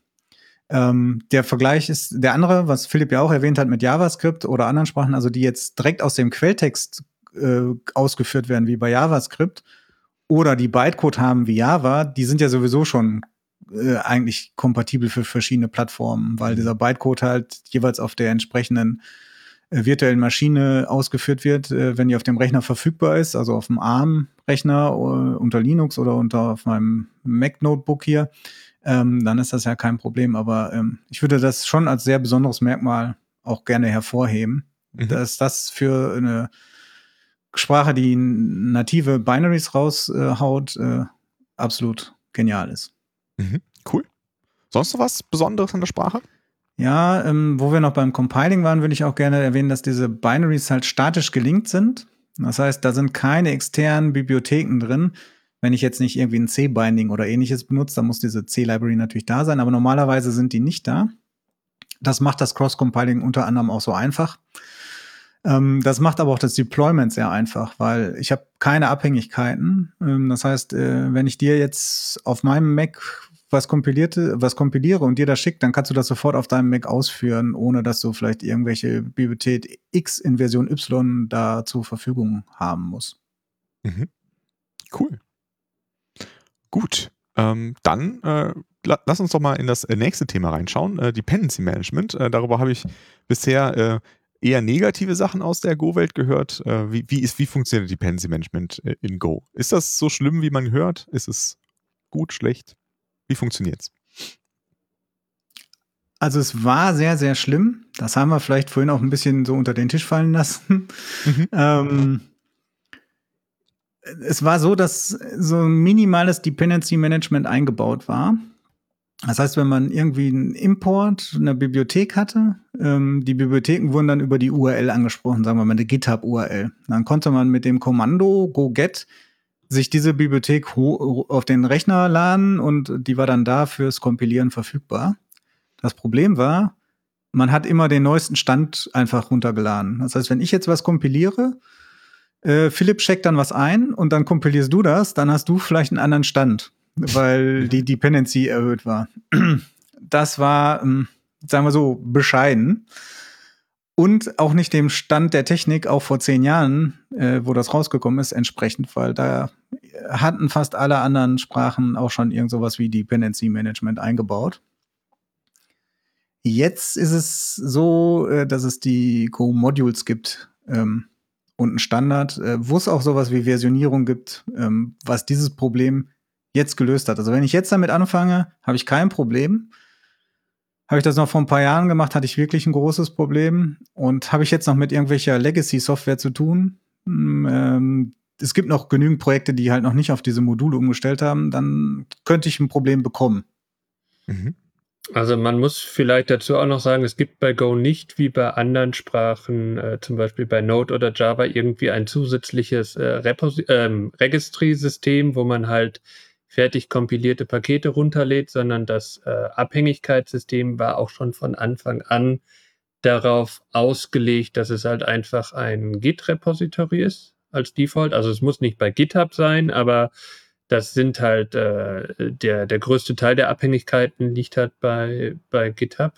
Ähm, der Vergleich ist der andere, was Philipp ja auch erwähnt hat mit JavaScript oder anderen Sprachen, also die jetzt direkt aus dem Quelltext äh, ausgeführt werden, wie bei JavaScript, oder die Bytecode haben wie Java, die sind ja sowieso schon äh, eigentlich kompatibel für verschiedene Plattformen, weil mhm. dieser Bytecode halt jeweils auf der entsprechenden virtuellen Maschine ausgeführt wird, äh, wenn die auf dem Rechner verfügbar ist, also auf dem ARM-Rechner äh, unter Linux oder unter auf meinem Mac-Notebook hier, ähm, dann ist das ja kein Problem. Aber ähm, ich würde das schon als sehr besonderes Merkmal auch gerne hervorheben, mhm. dass das für eine Sprache, die native Binaries raushaut, äh, absolut genial ist. Mhm, cool. Sonst noch was Besonderes an der Sprache? Ja, ähm, wo wir noch beim Compiling waren, würde ich auch gerne erwähnen, dass diese Binaries halt statisch gelinkt sind. Das heißt, da sind keine externen Bibliotheken drin. Wenn ich jetzt nicht irgendwie ein C-Binding oder ähnliches benutze, dann muss diese C-Library natürlich da sein, aber normalerweise sind die nicht da. Das macht das Cross-Compiling unter anderem auch so einfach. Ähm, das macht aber auch das Deployment sehr einfach, weil ich habe keine Abhängigkeiten. Ähm, das heißt, äh, wenn ich dir jetzt auf meinem Mac was kompilierte, was kompiliere und dir das schickt, dann kannst du das sofort auf deinem Mac ausführen, ohne dass du vielleicht irgendwelche Bibliothek X in Version Y da zur Verfügung haben musst. Mhm. Cool. Gut. Ähm, dann äh, la lass uns doch mal in das äh, nächste Thema reinschauen, äh, Dependency Management. Äh, darüber habe ich bisher äh, eher negative Sachen aus der Go-Welt gehört. wie, wie, ist, wie funktioniert Dependency Management in Go? Ist das so schlimm, wie man hört? Ist es Gut, schlecht? Wie funktioniert's? Also es war sehr, sehr schlimm. Das haben wir vielleicht vorhin auch ein bisschen so unter den Tisch fallen lassen. Mhm. ähm, es war so, dass so ein minimales Dependency Management eingebaut war. Das heißt, wenn man irgendwie einen Import, eine Bibliothek hatte, ähm, die Bibliotheken wurden dann über die URL angesprochen, sagen wir mal eine GitHub-URL. Dann konnte man mit dem Kommando go-get sich diese Bibliothek auf den Rechner laden und die war dann da fürs Kompilieren verfügbar. Das Problem war, man hat immer den neuesten Stand einfach runtergeladen. Das heißt, wenn ich jetzt was kompiliere, äh, Philipp checkt dann was ein und dann kompilierst du das, dann hast du vielleicht einen anderen Stand, weil die Dependency erhöht war. Das war, ähm, sagen wir so, bescheiden. Und auch nicht dem Stand der Technik, auch vor zehn Jahren, äh, wo das rausgekommen ist, entsprechend, weil da hatten fast alle anderen Sprachen auch schon irgend sowas wie Dependency Management eingebaut. Jetzt ist es so, äh, dass es die Go-Modules gibt ähm, und ein Standard, äh, wo es auch sowas wie Versionierung gibt, ähm, was dieses Problem jetzt gelöst hat. Also wenn ich jetzt damit anfange, habe ich kein Problem. Habe ich das noch vor ein paar Jahren gemacht, hatte ich wirklich ein großes Problem. Und habe ich jetzt noch mit irgendwelcher Legacy-Software zu tun? Hm, ähm, es gibt noch genügend Projekte, die halt noch nicht auf diese Module umgestellt haben, dann könnte ich ein Problem bekommen. Mhm. Also man muss vielleicht dazu auch noch sagen, es gibt bei Go nicht wie bei anderen Sprachen, äh, zum Beispiel bei Node oder Java, irgendwie ein zusätzliches äh, ähm, Registry-System, wo man halt fertig kompilierte Pakete runterlädt, sondern das äh, Abhängigkeitssystem war auch schon von Anfang an darauf ausgelegt, dass es halt einfach ein Git-Repository ist als Default. Also es muss nicht bei GitHub sein, aber das sind halt äh, der, der größte Teil der Abhängigkeiten liegt halt bei, bei GitHub.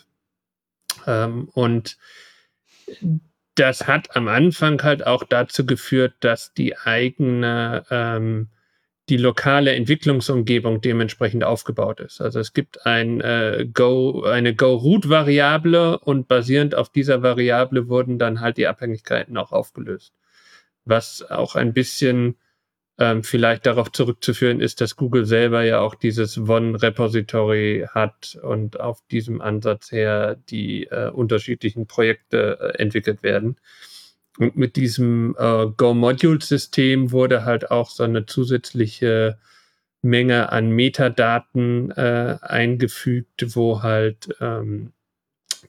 Ähm, und das hat am Anfang halt auch dazu geführt, dass die eigene, ähm, die lokale Entwicklungsumgebung dementsprechend aufgebaut ist. Also es gibt ein äh, Go, eine Go-Root-Variable und basierend auf dieser Variable wurden dann halt die Abhängigkeiten auch aufgelöst. Was auch ein bisschen ähm, vielleicht darauf zurückzuführen ist, dass Google selber ja auch dieses One-Repository hat und auf diesem Ansatz her die äh, unterschiedlichen Projekte äh, entwickelt werden. Und mit diesem äh, Go-Module-System wurde halt auch so eine zusätzliche Menge an Metadaten äh, eingefügt, wo halt ähm,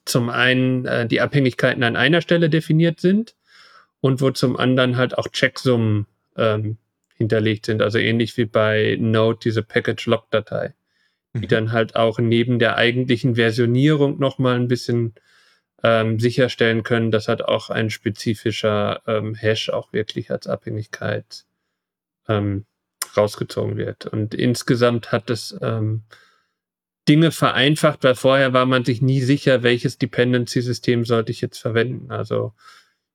zum einen äh, die Abhängigkeiten an einer Stelle definiert sind und wo zum anderen halt auch Checksummen ähm, hinterlegt sind. Also ähnlich wie bei Node diese Package-Log-Datei, die mhm. dann halt auch neben der eigentlichen Versionierung nochmal ein bisschen ähm, sicherstellen können, dass halt auch ein spezifischer ähm, Hash auch wirklich als Abhängigkeit ähm, rausgezogen wird. Und insgesamt hat es ähm, Dinge vereinfacht, weil vorher war man sich nie sicher, welches Dependency-System sollte ich jetzt verwenden. Also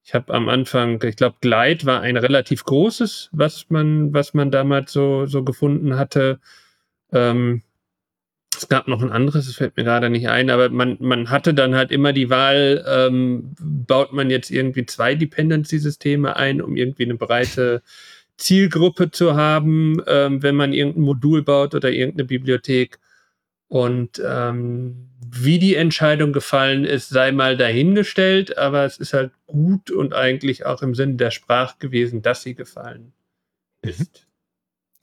ich habe am Anfang, ich glaube, Glide war ein relativ großes, was man, was man damals so, so gefunden hatte. Ähm, es gab noch ein anderes, es fällt mir gerade nicht ein, aber man, man hatte dann halt immer die Wahl, ähm, baut man jetzt irgendwie zwei Dependency-Systeme ein, um irgendwie eine breite Zielgruppe zu haben, ähm, wenn man irgendein Modul baut oder irgendeine Bibliothek. Und ähm, wie die Entscheidung gefallen ist, sei mal dahingestellt, aber es ist halt gut und eigentlich auch im Sinne der Sprache gewesen, dass sie gefallen mhm. ist.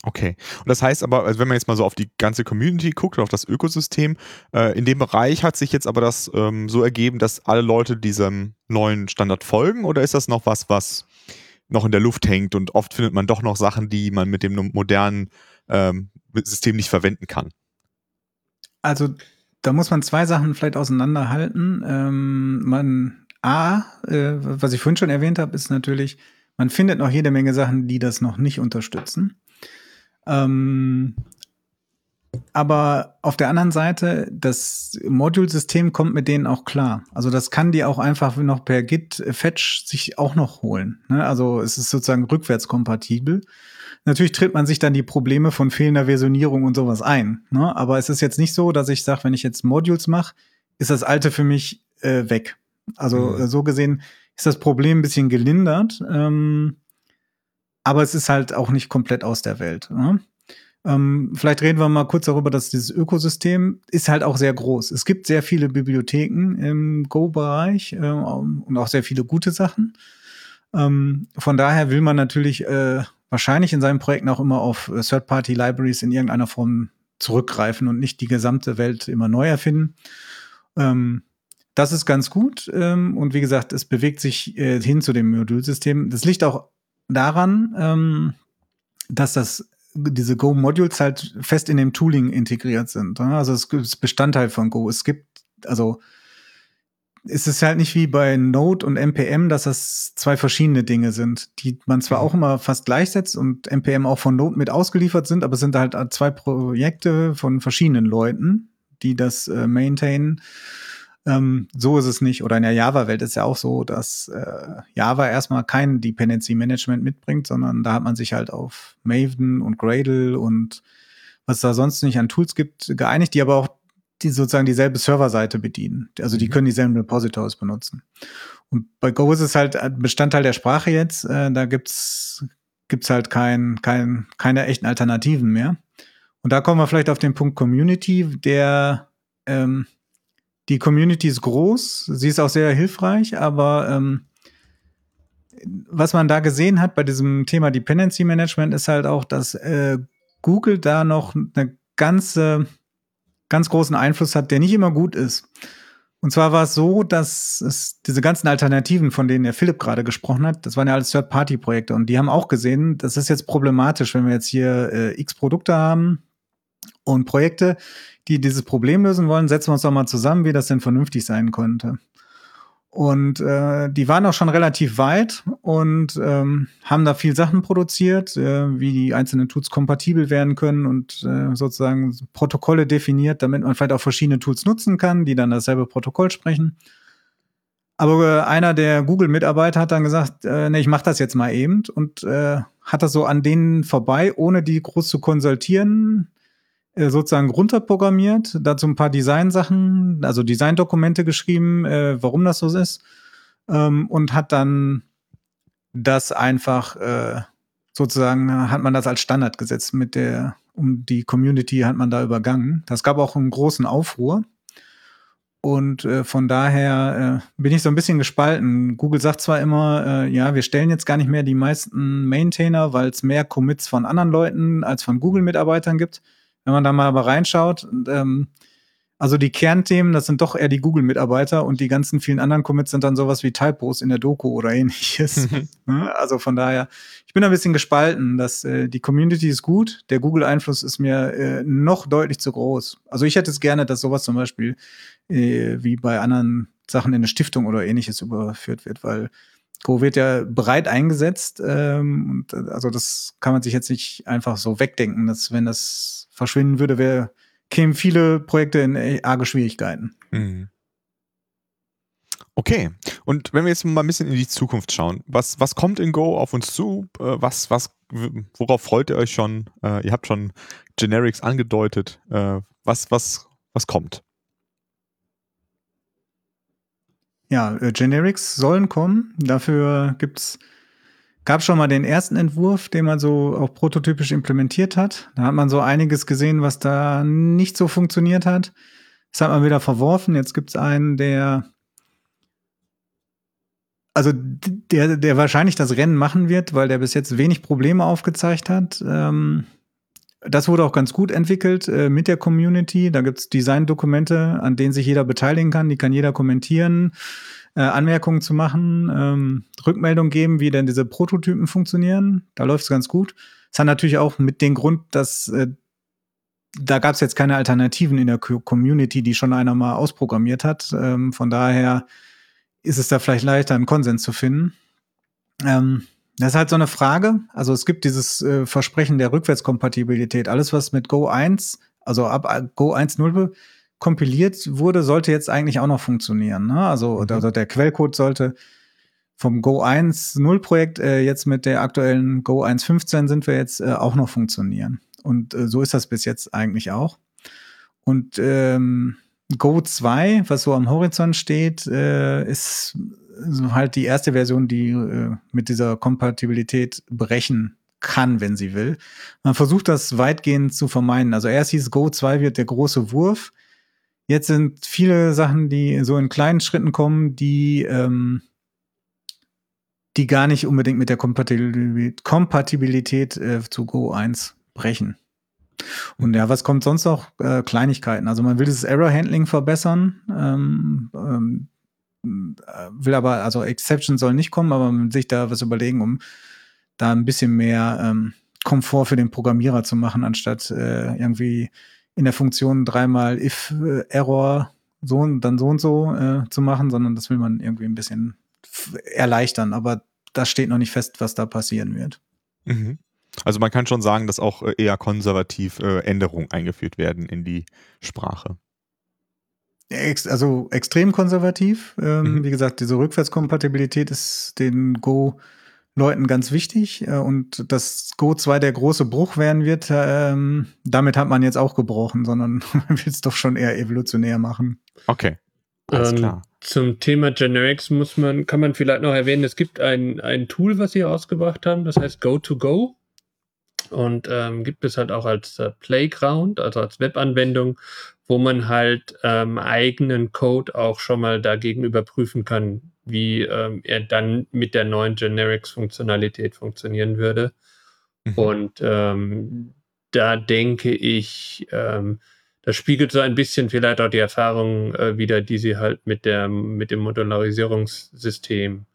Okay. Und das heißt aber, also wenn man jetzt mal so auf die ganze Community guckt, auf das Ökosystem, äh, in dem Bereich hat sich jetzt aber das ähm, so ergeben, dass alle Leute diesem neuen Standard folgen oder ist das noch was, was noch in der Luft hängt und oft findet man doch noch Sachen, die man mit dem modernen ähm, System nicht verwenden kann? Also da muss man zwei Sachen vielleicht auseinanderhalten. Ähm, man, A, äh, was ich vorhin schon erwähnt habe, ist natürlich, man findet noch jede Menge Sachen, die das noch nicht unterstützen. Ähm, aber auf der anderen Seite, das Module-System kommt mit denen auch klar. Also das kann die auch einfach noch per Git Fetch sich auch noch holen. Ne? Also es ist sozusagen rückwärtskompatibel. Natürlich tritt man sich dann die Probleme von fehlender Versionierung und sowas ein. Ne? Aber es ist jetzt nicht so, dass ich sage, wenn ich jetzt Modules mache, ist das alte für mich äh, weg. Also mhm. so gesehen ist das Problem ein bisschen gelindert. Ähm, aber es ist halt auch nicht komplett aus der Welt. Ne? Ähm, vielleicht reden wir mal kurz darüber, dass dieses Ökosystem ist halt auch sehr groß. Es gibt sehr viele Bibliotheken im Go-Bereich äh, und auch sehr viele gute Sachen. Ähm, von daher will man natürlich äh, wahrscheinlich in seinen Projekten auch immer auf äh, Third-Party-Libraries in irgendeiner Form zurückgreifen und nicht die gesamte Welt immer neu erfinden. Ähm, das ist ganz gut. Ähm, und wie gesagt, es bewegt sich äh, hin zu dem Modulsystem. Das liegt auch daran, ähm, dass das diese Go-Modules halt fest in dem Tooling integriert sind. Ne? Also es ist Bestandteil von Go. Es gibt, also es ist halt nicht wie bei Node und NPM, dass das zwei verschiedene Dinge sind, die man zwar mhm. auch immer fast gleichsetzt und NPM auch von Node mit ausgeliefert sind, aber es sind halt zwei Projekte von verschiedenen Leuten, die das äh, maintainen. Ähm, so ist es nicht. Oder in der Java-Welt ist ja auch so, dass äh, Java erstmal kein Dependency Management mitbringt, sondern da hat man sich halt auf Maven und Gradle und was da sonst nicht an Tools gibt, geeinigt, die aber auch die sozusagen dieselbe Serverseite bedienen. Also die mhm. können dieselben Repositories benutzen. Und bei Go ist es halt Bestandteil der Sprache jetzt. Äh, da gibt's gibt's halt kein, kein, keine echten Alternativen mehr. Und da kommen wir vielleicht auf den Punkt Community, der ähm, die Community ist groß, sie ist auch sehr hilfreich, aber ähm, was man da gesehen hat bei diesem Thema Dependency Management ist halt auch, dass äh, Google da noch eine ganze, ganz großen Einfluss hat, der nicht immer gut ist. Und zwar war es so, dass es diese ganzen Alternativen, von denen der Philipp gerade gesprochen hat, das waren ja alles Third-Party-Projekte und die haben auch gesehen, das ist jetzt problematisch, wenn wir jetzt hier äh, x Produkte haben und Projekte, die dieses Problem lösen wollen, setzen wir uns doch mal zusammen, wie das denn vernünftig sein könnte. Und äh, die waren auch schon relativ weit und ähm, haben da viel Sachen produziert, äh, wie die einzelnen Tools kompatibel werden können und äh, sozusagen Protokolle definiert, damit man vielleicht auch verschiedene Tools nutzen kann, die dann dasselbe Protokoll sprechen. Aber äh, einer der Google-Mitarbeiter hat dann gesagt, äh, nee, ich mache das jetzt mal eben und äh, hat das so an denen vorbei, ohne die groß zu konsultieren, sozusagen runterprogrammiert, dazu ein paar Design-Sachen, also Design-Dokumente geschrieben, äh, warum das so ist, ähm, und hat dann das einfach äh, sozusagen, hat man das als Standard gesetzt mit der, um die Community hat man da übergangen. Das gab auch einen großen Aufruhr. Und äh, von daher äh, bin ich so ein bisschen gespalten. Google sagt zwar immer, äh, ja, wir stellen jetzt gar nicht mehr die meisten Maintainer, weil es mehr Commits von anderen Leuten als von Google-Mitarbeitern gibt. Wenn man da mal aber reinschaut, ähm, also die Kernthemen, das sind doch eher die Google-Mitarbeiter und die ganzen vielen anderen Commits sind dann sowas wie Typos in der Doku oder ähnliches. Ne? also von daher, ich bin ein bisschen gespalten, dass äh, die Community ist gut, der Google-Einfluss ist mir äh, noch deutlich zu groß. Also ich hätte es gerne, dass sowas zum Beispiel äh, wie bei anderen Sachen in eine Stiftung oder ähnliches überführt wird, weil Go wird ja breit eingesetzt. Ähm, und, also das kann man sich jetzt nicht einfach so wegdenken, dass wenn das verschwinden würde, wär, kämen viele Projekte in arge Schwierigkeiten. Mhm. Okay, und wenn wir jetzt mal ein bisschen in die Zukunft schauen, was, was kommt in Go auf uns zu? Äh, was, was, worauf freut ihr euch schon? Äh, ihr habt schon Generics angedeutet. Äh, was, was, was kommt? Ja, Generics sollen kommen. Dafür gibt es gab schon mal den ersten Entwurf, den man so auch prototypisch implementiert hat. Da hat man so einiges gesehen, was da nicht so funktioniert hat. Das hat man wieder verworfen. Jetzt gibt es einen, der also der, der wahrscheinlich das Rennen machen wird, weil der bis jetzt wenig Probleme aufgezeigt hat. Ähm, das wurde auch ganz gut entwickelt äh, mit der Community. Da gibt es Design-Dokumente, an denen sich jeder beteiligen kann. Die kann jeder kommentieren äh, Anmerkungen zu machen, ähm, Rückmeldung geben, wie denn diese Prototypen funktionieren. Da läuft es ganz gut. Es hat natürlich auch mit dem Grund, dass äh, da gab es jetzt keine Alternativen in der Community, die schon einer mal ausprogrammiert hat. Ähm, von daher ist es da vielleicht leichter, einen Konsens zu finden. Ähm, das ist halt so eine Frage. Also es gibt dieses äh, Versprechen der Rückwärtskompatibilität. Alles, was mit Go 1, also ab Go 1.0 kompiliert wurde, sollte jetzt eigentlich auch noch funktionieren. Ne? Also, mhm. also der Quellcode sollte vom Go 1.0 Projekt äh, jetzt mit der aktuellen Go 1.15 sind wir jetzt äh, auch noch funktionieren. Und äh, so ist das bis jetzt eigentlich auch. Und ähm, Go 2, was so am Horizont steht, äh, ist halt die erste Version, die äh, mit dieser Kompatibilität brechen kann, wenn sie will. Man versucht das weitgehend zu vermeiden. Also erst hieß Go 2 wird der große Wurf. Jetzt sind viele Sachen, die so in kleinen Schritten kommen, die, ähm, die gar nicht unbedingt mit der Kompatibilität, äh, zu Go 1 brechen. Und ja, was kommt sonst noch? Äh, Kleinigkeiten. Also man will das Error-Handling verbessern, ähm, ähm, äh, will aber, also Exception soll nicht kommen, aber man will sich da was überlegen, um da ein bisschen mehr ähm, Komfort für den Programmierer zu machen, anstatt äh, irgendwie in der Funktion dreimal if äh, Error so und dann so und so äh, zu machen, sondern das will man irgendwie ein bisschen erleichtern. Aber das steht noch nicht fest, was da passieren wird. Mhm. Also man kann schon sagen, dass auch äh, eher konservativ äh, Änderungen eingeführt werden in die Sprache. Ex also extrem konservativ. Ähm, mhm. Wie gesagt, diese Rückwärtskompatibilität ist den Go Leuten ganz wichtig äh, und dass Go 2 der große Bruch werden wird, ähm, damit hat man jetzt auch gebrochen, sondern man will es doch schon eher evolutionär machen. Okay. Alles ähm, klar. Zum Thema Generics muss man, kann man vielleicht noch erwähnen, es gibt ein, ein Tool, was sie ausgebracht haben, das heißt Go2Go und ähm, gibt es halt auch als äh, Playground, also als Webanwendung, wo man halt ähm, eigenen Code auch schon mal dagegen überprüfen kann, wie ähm, er dann mit der neuen Generics-Funktionalität funktionieren würde. Mhm. Und ähm, da denke ich, ähm, das spiegelt so ein bisschen vielleicht auch die Erfahrung äh, wieder, die sie halt mit, der, mit dem Modularisierungssystem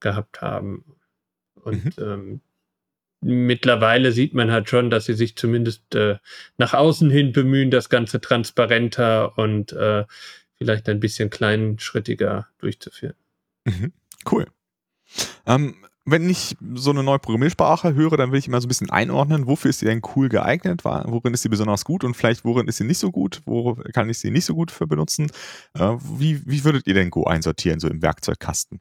gehabt haben. Und mhm. ähm, mittlerweile sieht man halt schon, dass sie sich zumindest äh, nach außen hin bemühen, das Ganze transparenter und äh, vielleicht ein bisschen kleinschrittiger durchzuführen. Mhm. Cool. Ähm, wenn ich so eine neue Programmiersprache höre, dann will ich immer so ein bisschen einordnen, wofür ist sie denn cool geeignet, worin ist sie besonders gut und vielleicht worin ist sie nicht so gut, wo kann ich sie nicht so gut für benutzen. Äh, wie, wie würdet ihr denn Go einsortieren, so im Werkzeugkasten?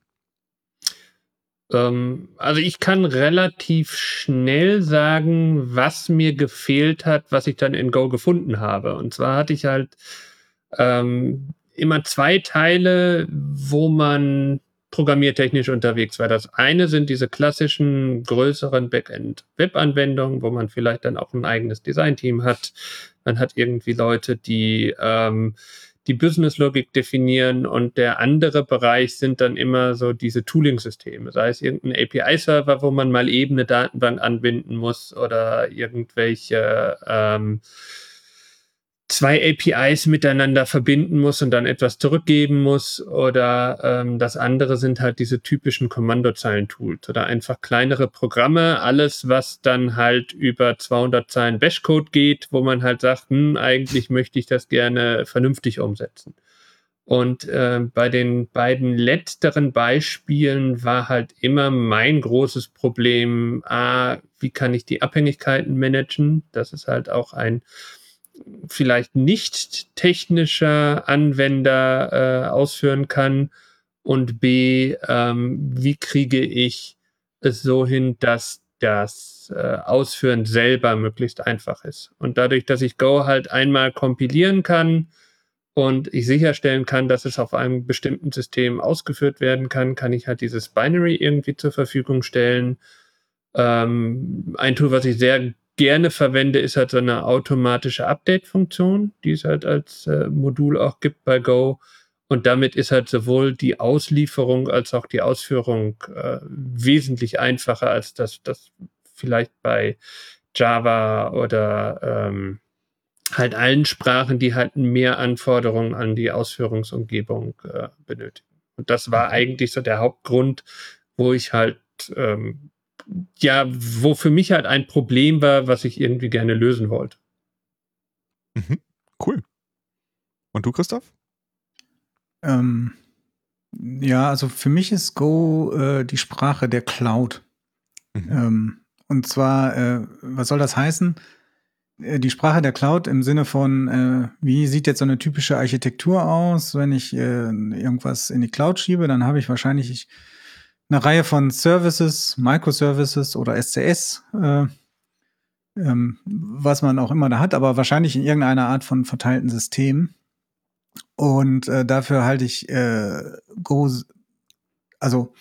Ähm, also ich kann relativ schnell sagen, was mir gefehlt hat, was ich dann in Go gefunden habe. Und zwar hatte ich halt ähm, immer zwei Teile, wo man programmiertechnisch unterwegs war. Das eine sind diese klassischen größeren Backend-Web-Anwendungen, wo man vielleicht dann auch ein eigenes Design-Team hat. Man hat irgendwie Leute, die ähm, die Business-Logik definieren und der andere Bereich sind dann immer so diese Tooling-Systeme, sei es irgendein API-Server, wo man mal eben eine Datenbank anbinden muss oder irgendwelche ähm, zwei APIs miteinander verbinden muss und dann etwas zurückgeben muss. Oder ähm, das andere sind halt diese typischen Kommandozeilen-Tools oder einfach kleinere Programme. Alles, was dann halt über 200 Zeilen Bash-Code geht, wo man halt sagt, hm, eigentlich möchte ich das gerne vernünftig umsetzen. Und äh, bei den beiden letzteren Beispielen war halt immer mein großes Problem, ah, wie kann ich die Abhängigkeiten managen? Das ist halt auch ein vielleicht nicht technischer Anwender äh, ausführen kann und b, ähm, wie kriege ich es so hin, dass das äh, Ausführen selber möglichst einfach ist. Und dadurch, dass ich Go halt einmal kompilieren kann und ich sicherstellen kann, dass es auf einem bestimmten System ausgeführt werden kann, kann ich halt dieses Binary irgendwie zur Verfügung stellen. Ähm, ein Tool, was ich sehr gerne verwende, ist halt so eine automatische Update-Funktion, die es halt als äh, Modul auch gibt bei Go. Und damit ist halt sowohl die Auslieferung als auch die Ausführung äh, wesentlich einfacher, als das, das vielleicht bei Java oder ähm, halt allen Sprachen, die halt mehr Anforderungen an die Ausführungsumgebung äh, benötigen. Und das war eigentlich so der Hauptgrund, wo ich halt ähm, ja, wo für mich halt ein Problem war, was ich irgendwie gerne lösen wollte. Mhm. Cool. Und du, Christoph? Ähm, ja, also für mich ist Go äh, die Sprache der Cloud. Mhm. Ähm, und zwar, äh, was soll das heißen? Äh, die Sprache der Cloud im Sinne von, äh, wie sieht jetzt so eine typische Architektur aus? Wenn ich äh, irgendwas in die Cloud schiebe, dann habe ich wahrscheinlich ich, eine Reihe von Services, Microservices oder SCS, äh, ähm, was man auch immer da hat, aber wahrscheinlich in irgendeiner Art von verteilten System. Und äh, dafür halte ich äh, Go, also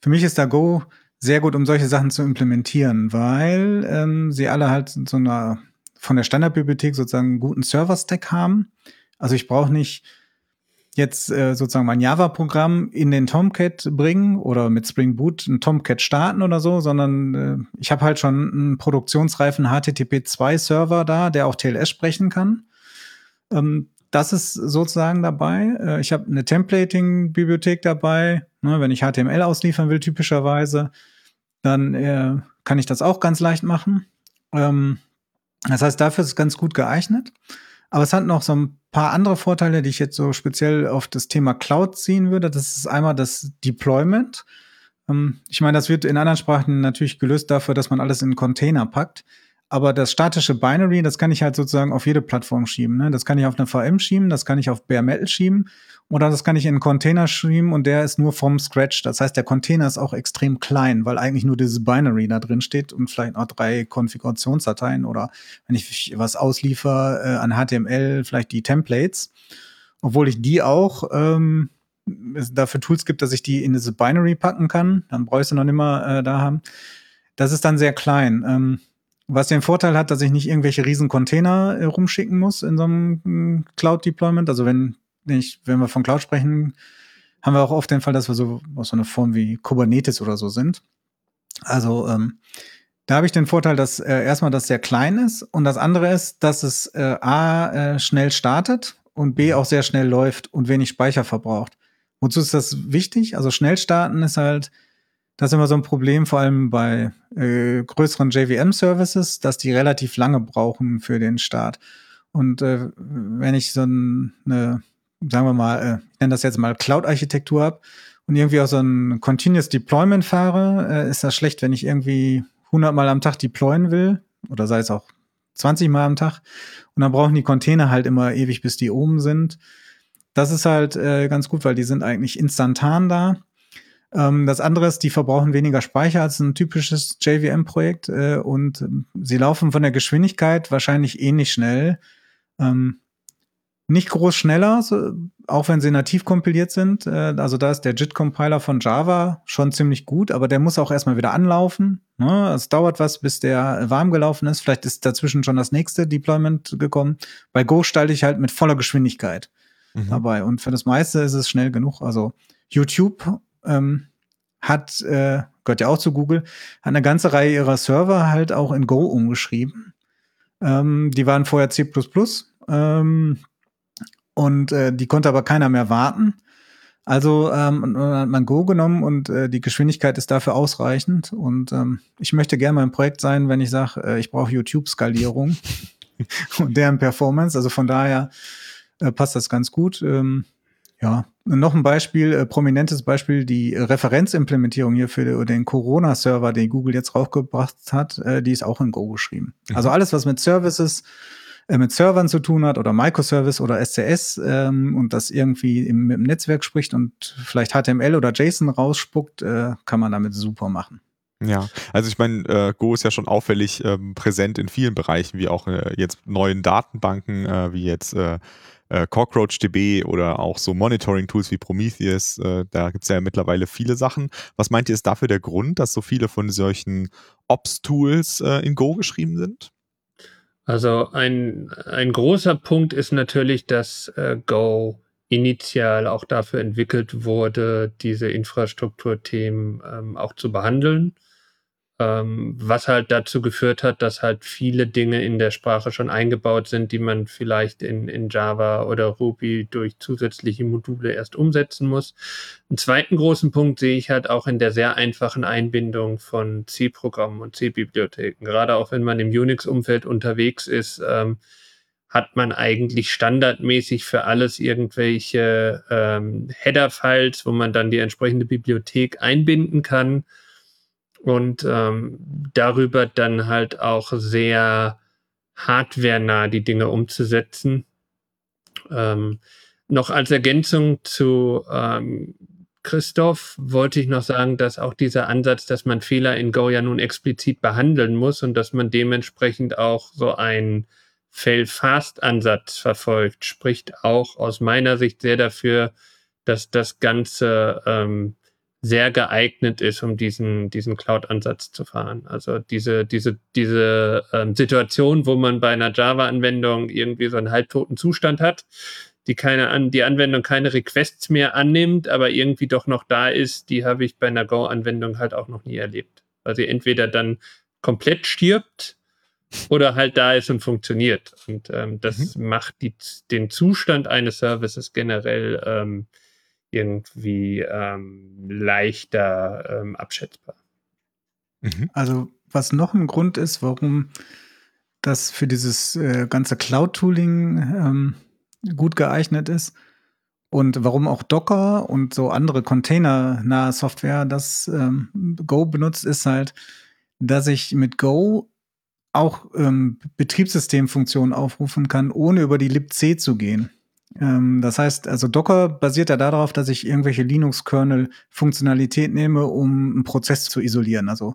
für mich ist da Go sehr gut, um solche Sachen zu implementieren, weil ähm, sie alle halt so einer von der Standardbibliothek sozusagen einen guten Server-Stack haben. Also ich brauche nicht jetzt äh, sozusagen mein Java-Programm in den Tomcat bringen oder mit Spring Boot ein Tomcat starten oder so, sondern äh, ich habe halt schon einen produktionsreifen HTTP2-Server da, der auch TLS sprechen kann. Ähm, das ist sozusagen dabei. Äh, ich habe eine Templating-Bibliothek dabei. Ne, wenn ich HTML ausliefern will, typischerweise, dann äh, kann ich das auch ganz leicht machen. Ähm, das heißt, dafür ist es ganz gut geeignet. Aber es hat noch so ein paar andere Vorteile, die ich jetzt so speziell auf das Thema Cloud ziehen würde. Das ist einmal das Deployment. Ähm, ich meine, das wird in anderen Sprachen natürlich gelöst dafür, dass man alles in Container packt. Aber das statische Binary, das kann ich halt sozusagen auf jede Plattform schieben. Ne? Das kann ich auf eine VM schieben, das kann ich auf Bare Metal schieben oder das kann ich in einen Container schieben und der ist nur vom Scratch. Das heißt, der Container ist auch extrem klein, weil eigentlich nur dieses Binary da drin steht und vielleicht noch drei Konfigurationsdateien oder wenn ich was ausliefer äh, an HTML, vielleicht die Templates. Obwohl ich die auch ähm, dafür Tools gibt, dass ich die in diese Binary packen kann. Dann brauchst du noch immer äh, da haben. Das ist dann sehr klein. Ähm, was den Vorteil hat, dass ich nicht irgendwelche riesen Container äh, rumschicken muss in so einem hm, Cloud-Deployment. Also wenn ich, wenn wir von Cloud sprechen, haben wir auch oft den Fall, dass wir so aus so einer Form wie Kubernetes oder so sind. Also ähm, da habe ich den Vorteil, dass äh, erstmal das sehr klein ist und das andere ist, dass es äh, a äh, schnell startet und b auch sehr schnell läuft und wenig Speicher verbraucht. Wozu ist das wichtig? Also schnell starten ist halt das ist immer so ein Problem, vor allem bei äh, größeren JVM-Services, dass die relativ lange brauchen für den Start. Und äh, wenn ich so eine, sagen wir mal, äh, ich nenne das jetzt mal Cloud-Architektur habe und irgendwie auch so ein Continuous Deployment fahre, äh, ist das schlecht, wenn ich irgendwie 100 Mal am Tag deployen will oder sei es auch 20 Mal am Tag. Und dann brauchen die Container halt immer ewig, bis die oben sind. Das ist halt äh, ganz gut, weil die sind eigentlich instantan da. Ähm, das andere ist, die verbrauchen weniger Speicher als ein typisches JVM-Projekt äh, und ähm, sie laufen von der Geschwindigkeit wahrscheinlich ähnlich schnell. Ähm, nicht groß schneller, so, auch wenn sie nativ kompiliert sind. Äh, also da ist der JIT-Compiler von Java schon ziemlich gut, aber der muss auch erstmal wieder anlaufen. Ne? Es dauert was, bis der warm gelaufen ist. Vielleicht ist dazwischen schon das nächste Deployment gekommen. Bei Go stalte ich halt mit voller Geschwindigkeit mhm. dabei. Und für das meiste ist es schnell genug. Also YouTube ähm, hat, äh, gehört ja auch zu Google, hat eine ganze Reihe ihrer Server halt auch in Go umgeschrieben. Ähm, die waren vorher C++. Ähm, und äh, die konnte aber keiner mehr warten. Also ähm, hat man Go genommen und äh, die Geschwindigkeit ist dafür ausreichend. Und ähm, ich möchte gerne mal im Projekt sein, wenn ich sage, äh, ich brauche YouTube-Skalierung und deren Performance. Also von daher äh, passt das ganz gut. Ähm, ja, noch ein Beispiel, äh, prominentes Beispiel, die Referenzimplementierung hier für den Corona-Server, den Google jetzt rausgebracht hat, äh, die ist auch in Go geschrieben. Mhm. Also alles, was mit Services, äh, mit Servern zu tun hat oder Microservice oder SCS ähm, und das irgendwie im, im, Netzwerk spricht und vielleicht HTML oder JSON rausspuckt, äh, kann man damit super machen. Ja, also ich meine, äh, Go ist ja schon auffällig ähm, präsent in vielen Bereichen, wie auch äh, jetzt neuen Datenbanken, äh, wie jetzt äh, äh, CockroachDB oder auch so Monitoring-Tools wie Prometheus. Da gibt es ja mittlerweile viele Sachen. Was meint ihr, ist dafür der Grund, dass so viele von solchen Ops-Tools in Go geschrieben sind? Also ein, ein großer Punkt ist natürlich, dass äh, Go initial auch dafür entwickelt wurde, diese Infrastrukturthemen ähm, auch zu behandeln ähm, was halt dazu geführt hat, dass halt viele Dinge in der Sprache schon eingebaut sind, die man vielleicht in, in Java oder Ruby durch zusätzliche Module erst umsetzen muss. Einen zweiten großen Punkt sehe ich halt auch in der sehr einfachen Einbindung von C-Programmen und C-Bibliotheken. Gerade auch wenn man im Unix-Umfeld unterwegs ist, ähm, hat man eigentlich standardmäßig für alles irgendwelche ähm, Header-Files, wo man dann die entsprechende Bibliothek einbinden kann und ähm, darüber dann halt auch sehr hardwarenah die Dinge umzusetzen. Ähm, noch als Ergänzung zu ähm, Christoph wollte ich noch sagen, dass auch dieser Ansatz, dass man Fehler in Go ja nun explizit behandeln muss und dass man dementsprechend auch so einen Fail-Fast-Ansatz verfolgt, spricht auch aus meiner Sicht sehr dafür, dass das Ganze ähm, sehr geeignet ist, um diesen, diesen Cloud-Ansatz zu fahren. Also diese, diese, diese ähm, Situation, wo man bei einer Java-Anwendung irgendwie so einen halbtoten Zustand hat, die keine an, die Anwendung keine Requests mehr annimmt, aber irgendwie doch noch da ist, die habe ich bei einer Go-Anwendung halt auch noch nie erlebt. Weil sie entweder dann komplett stirbt oder halt da ist und funktioniert. Und ähm, das mhm. macht die, den Zustand eines Services generell ähm, irgendwie ähm, leichter ähm, abschätzbar. Mhm. Also was noch ein Grund ist, warum das für dieses äh, ganze Cloud-Tooling ähm, gut geeignet ist und warum auch Docker und so andere containernahe Software das ähm, Go benutzt, ist halt, dass ich mit Go auch ähm, Betriebssystemfunktionen aufrufen kann, ohne über die libc zu gehen. Ähm, das heißt, also Docker basiert ja darauf, dass ich irgendwelche Linux-Kernel-Funktionalität nehme, um einen Prozess zu isolieren. Also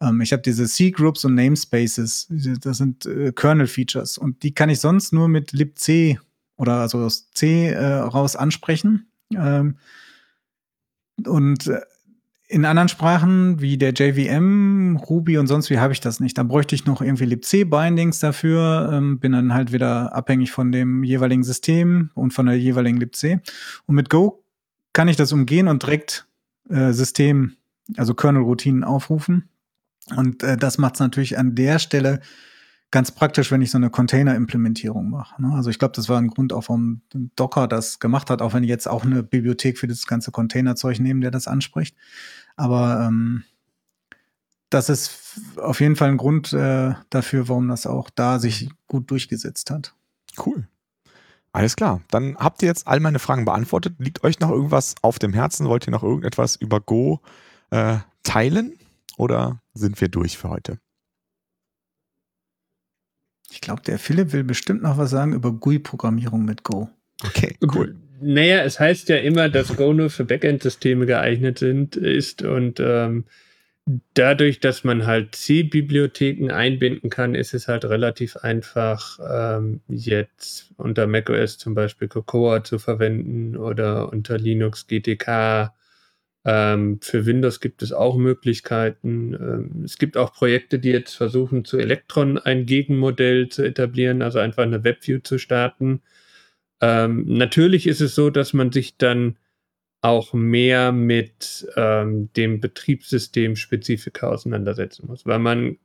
ähm, ich habe diese C-Groups und Namespaces. Das sind äh, Kernel-Features und die kann ich sonst nur mit libc oder also aus C äh, raus ansprechen. Ähm, und äh, in anderen Sprachen wie der JVM, Ruby und sonst wie habe ich das nicht. Da bräuchte ich noch irgendwie libc-Bindings dafür, ähm, bin dann halt wieder abhängig von dem jeweiligen System und von der jeweiligen libc. Und mit Go kann ich das umgehen und direkt äh, System, also Kernel-Routinen aufrufen. Und äh, das macht es natürlich an der Stelle ganz praktisch, wenn ich so eine Container-Implementierung mache. Ne? Also ich glaube, das war ein Grund auch, warum Docker das gemacht hat, auch wenn die jetzt auch eine Bibliothek für das ganze Container-Zeug nehmen, der das anspricht. Aber ähm, das ist auf jeden Fall ein Grund äh, dafür, warum das auch da sich gut durchgesetzt hat. Cool. Alles klar. Dann habt ihr jetzt all meine Fragen beantwortet. Liegt euch noch irgendwas auf dem Herzen? Wollt ihr noch irgendetwas über Go äh, teilen? Oder sind wir durch für heute? Ich glaube, der Philipp will bestimmt noch was sagen über GUI-Programmierung mit Go. Okay, cool. Naja, es heißt ja immer, dass Go nur für Backend-Systeme geeignet sind, ist und ähm, dadurch, dass man halt C-Bibliotheken einbinden kann, ist es halt relativ einfach, ähm, jetzt unter macOS zum Beispiel Cocoa zu verwenden oder unter Linux GTK. Ähm, für Windows gibt es auch Möglichkeiten. Ähm, es gibt auch Projekte, die jetzt versuchen, zu Electron ein Gegenmodell zu etablieren, also einfach eine WebView zu starten ähm, natürlich ist es so, dass man sich dann auch mehr mit ähm, dem Betriebssystem-Spezifika auseinandersetzen muss, weil man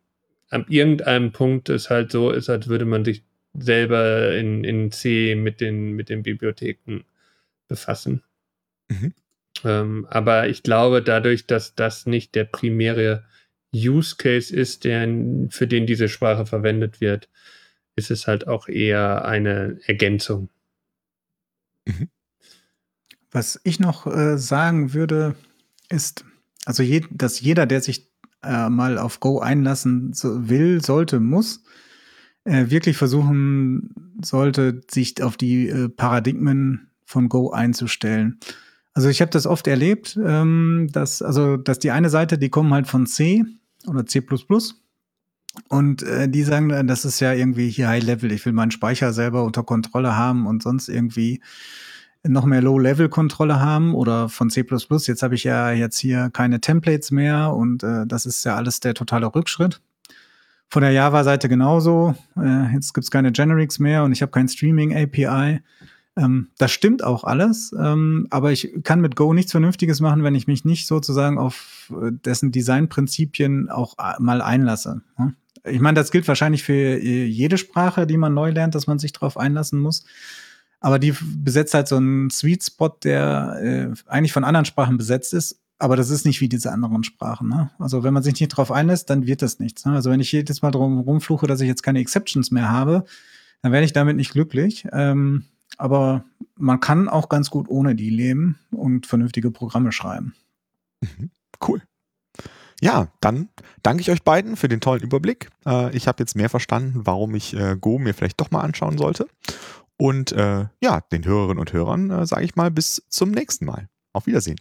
an irgendeinem Punkt es halt so ist, als würde man sich selber in, in C mit den, mit den Bibliotheken befassen. Mhm. Ähm, aber ich glaube, dadurch, dass das nicht der primäre Use Case ist, der, für den diese Sprache verwendet wird, ist es halt auch eher eine Ergänzung. Mhm. Was ich noch äh, sagen würde, ist, also je, dass jeder, der sich äh, mal auf Go einlassen so will, sollte, muss, äh, wirklich versuchen sollte, sich auf die äh, Paradigmen von Go einzustellen. Also ich habe das oft erlebt, ähm, dass also dass die eine Seite, die kommen halt von C oder C++ und äh, die sagen, äh, das ist ja irgendwie hier High Level. Ich will meinen Speicher selber unter Kontrolle haben und sonst irgendwie noch mehr Low-Level-Kontrolle haben oder von C++. Jetzt habe ich ja jetzt hier keine Templates mehr und äh, das ist ja alles der totale Rückschritt. Von der Java-Seite genauso. Äh, jetzt gibt's keine Generics mehr und ich habe kein Streaming-API. Ähm, das stimmt auch alles, ähm, aber ich kann mit Go nichts Vernünftiges machen, wenn ich mich nicht sozusagen auf äh, dessen Designprinzipien auch äh, mal einlasse. Hm? Ich meine, das gilt wahrscheinlich für äh, jede Sprache, die man neu lernt, dass man sich darauf einlassen muss. Aber die besetzt halt so einen Sweet Spot, der äh, eigentlich von anderen Sprachen besetzt ist. Aber das ist nicht wie diese anderen Sprachen. Ne? Also wenn man sich nicht drauf einlässt, dann wird das nichts. Ne? Also wenn ich jedes Mal drum rumfluche, dass ich jetzt keine Exceptions mehr habe, dann werde ich damit nicht glücklich. Ähm, aber man kann auch ganz gut ohne die leben und vernünftige Programme schreiben. Mhm. Cool. Ja, dann danke ich euch beiden für den tollen Überblick. Äh, ich habe jetzt mehr verstanden, warum ich äh, Go mir vielleicht doch mal anschauen sollte. Und äh, ja, den Hörerinnen und Hörern sage ich mal bis zum nächsten Mal. Auf Wiedersehen.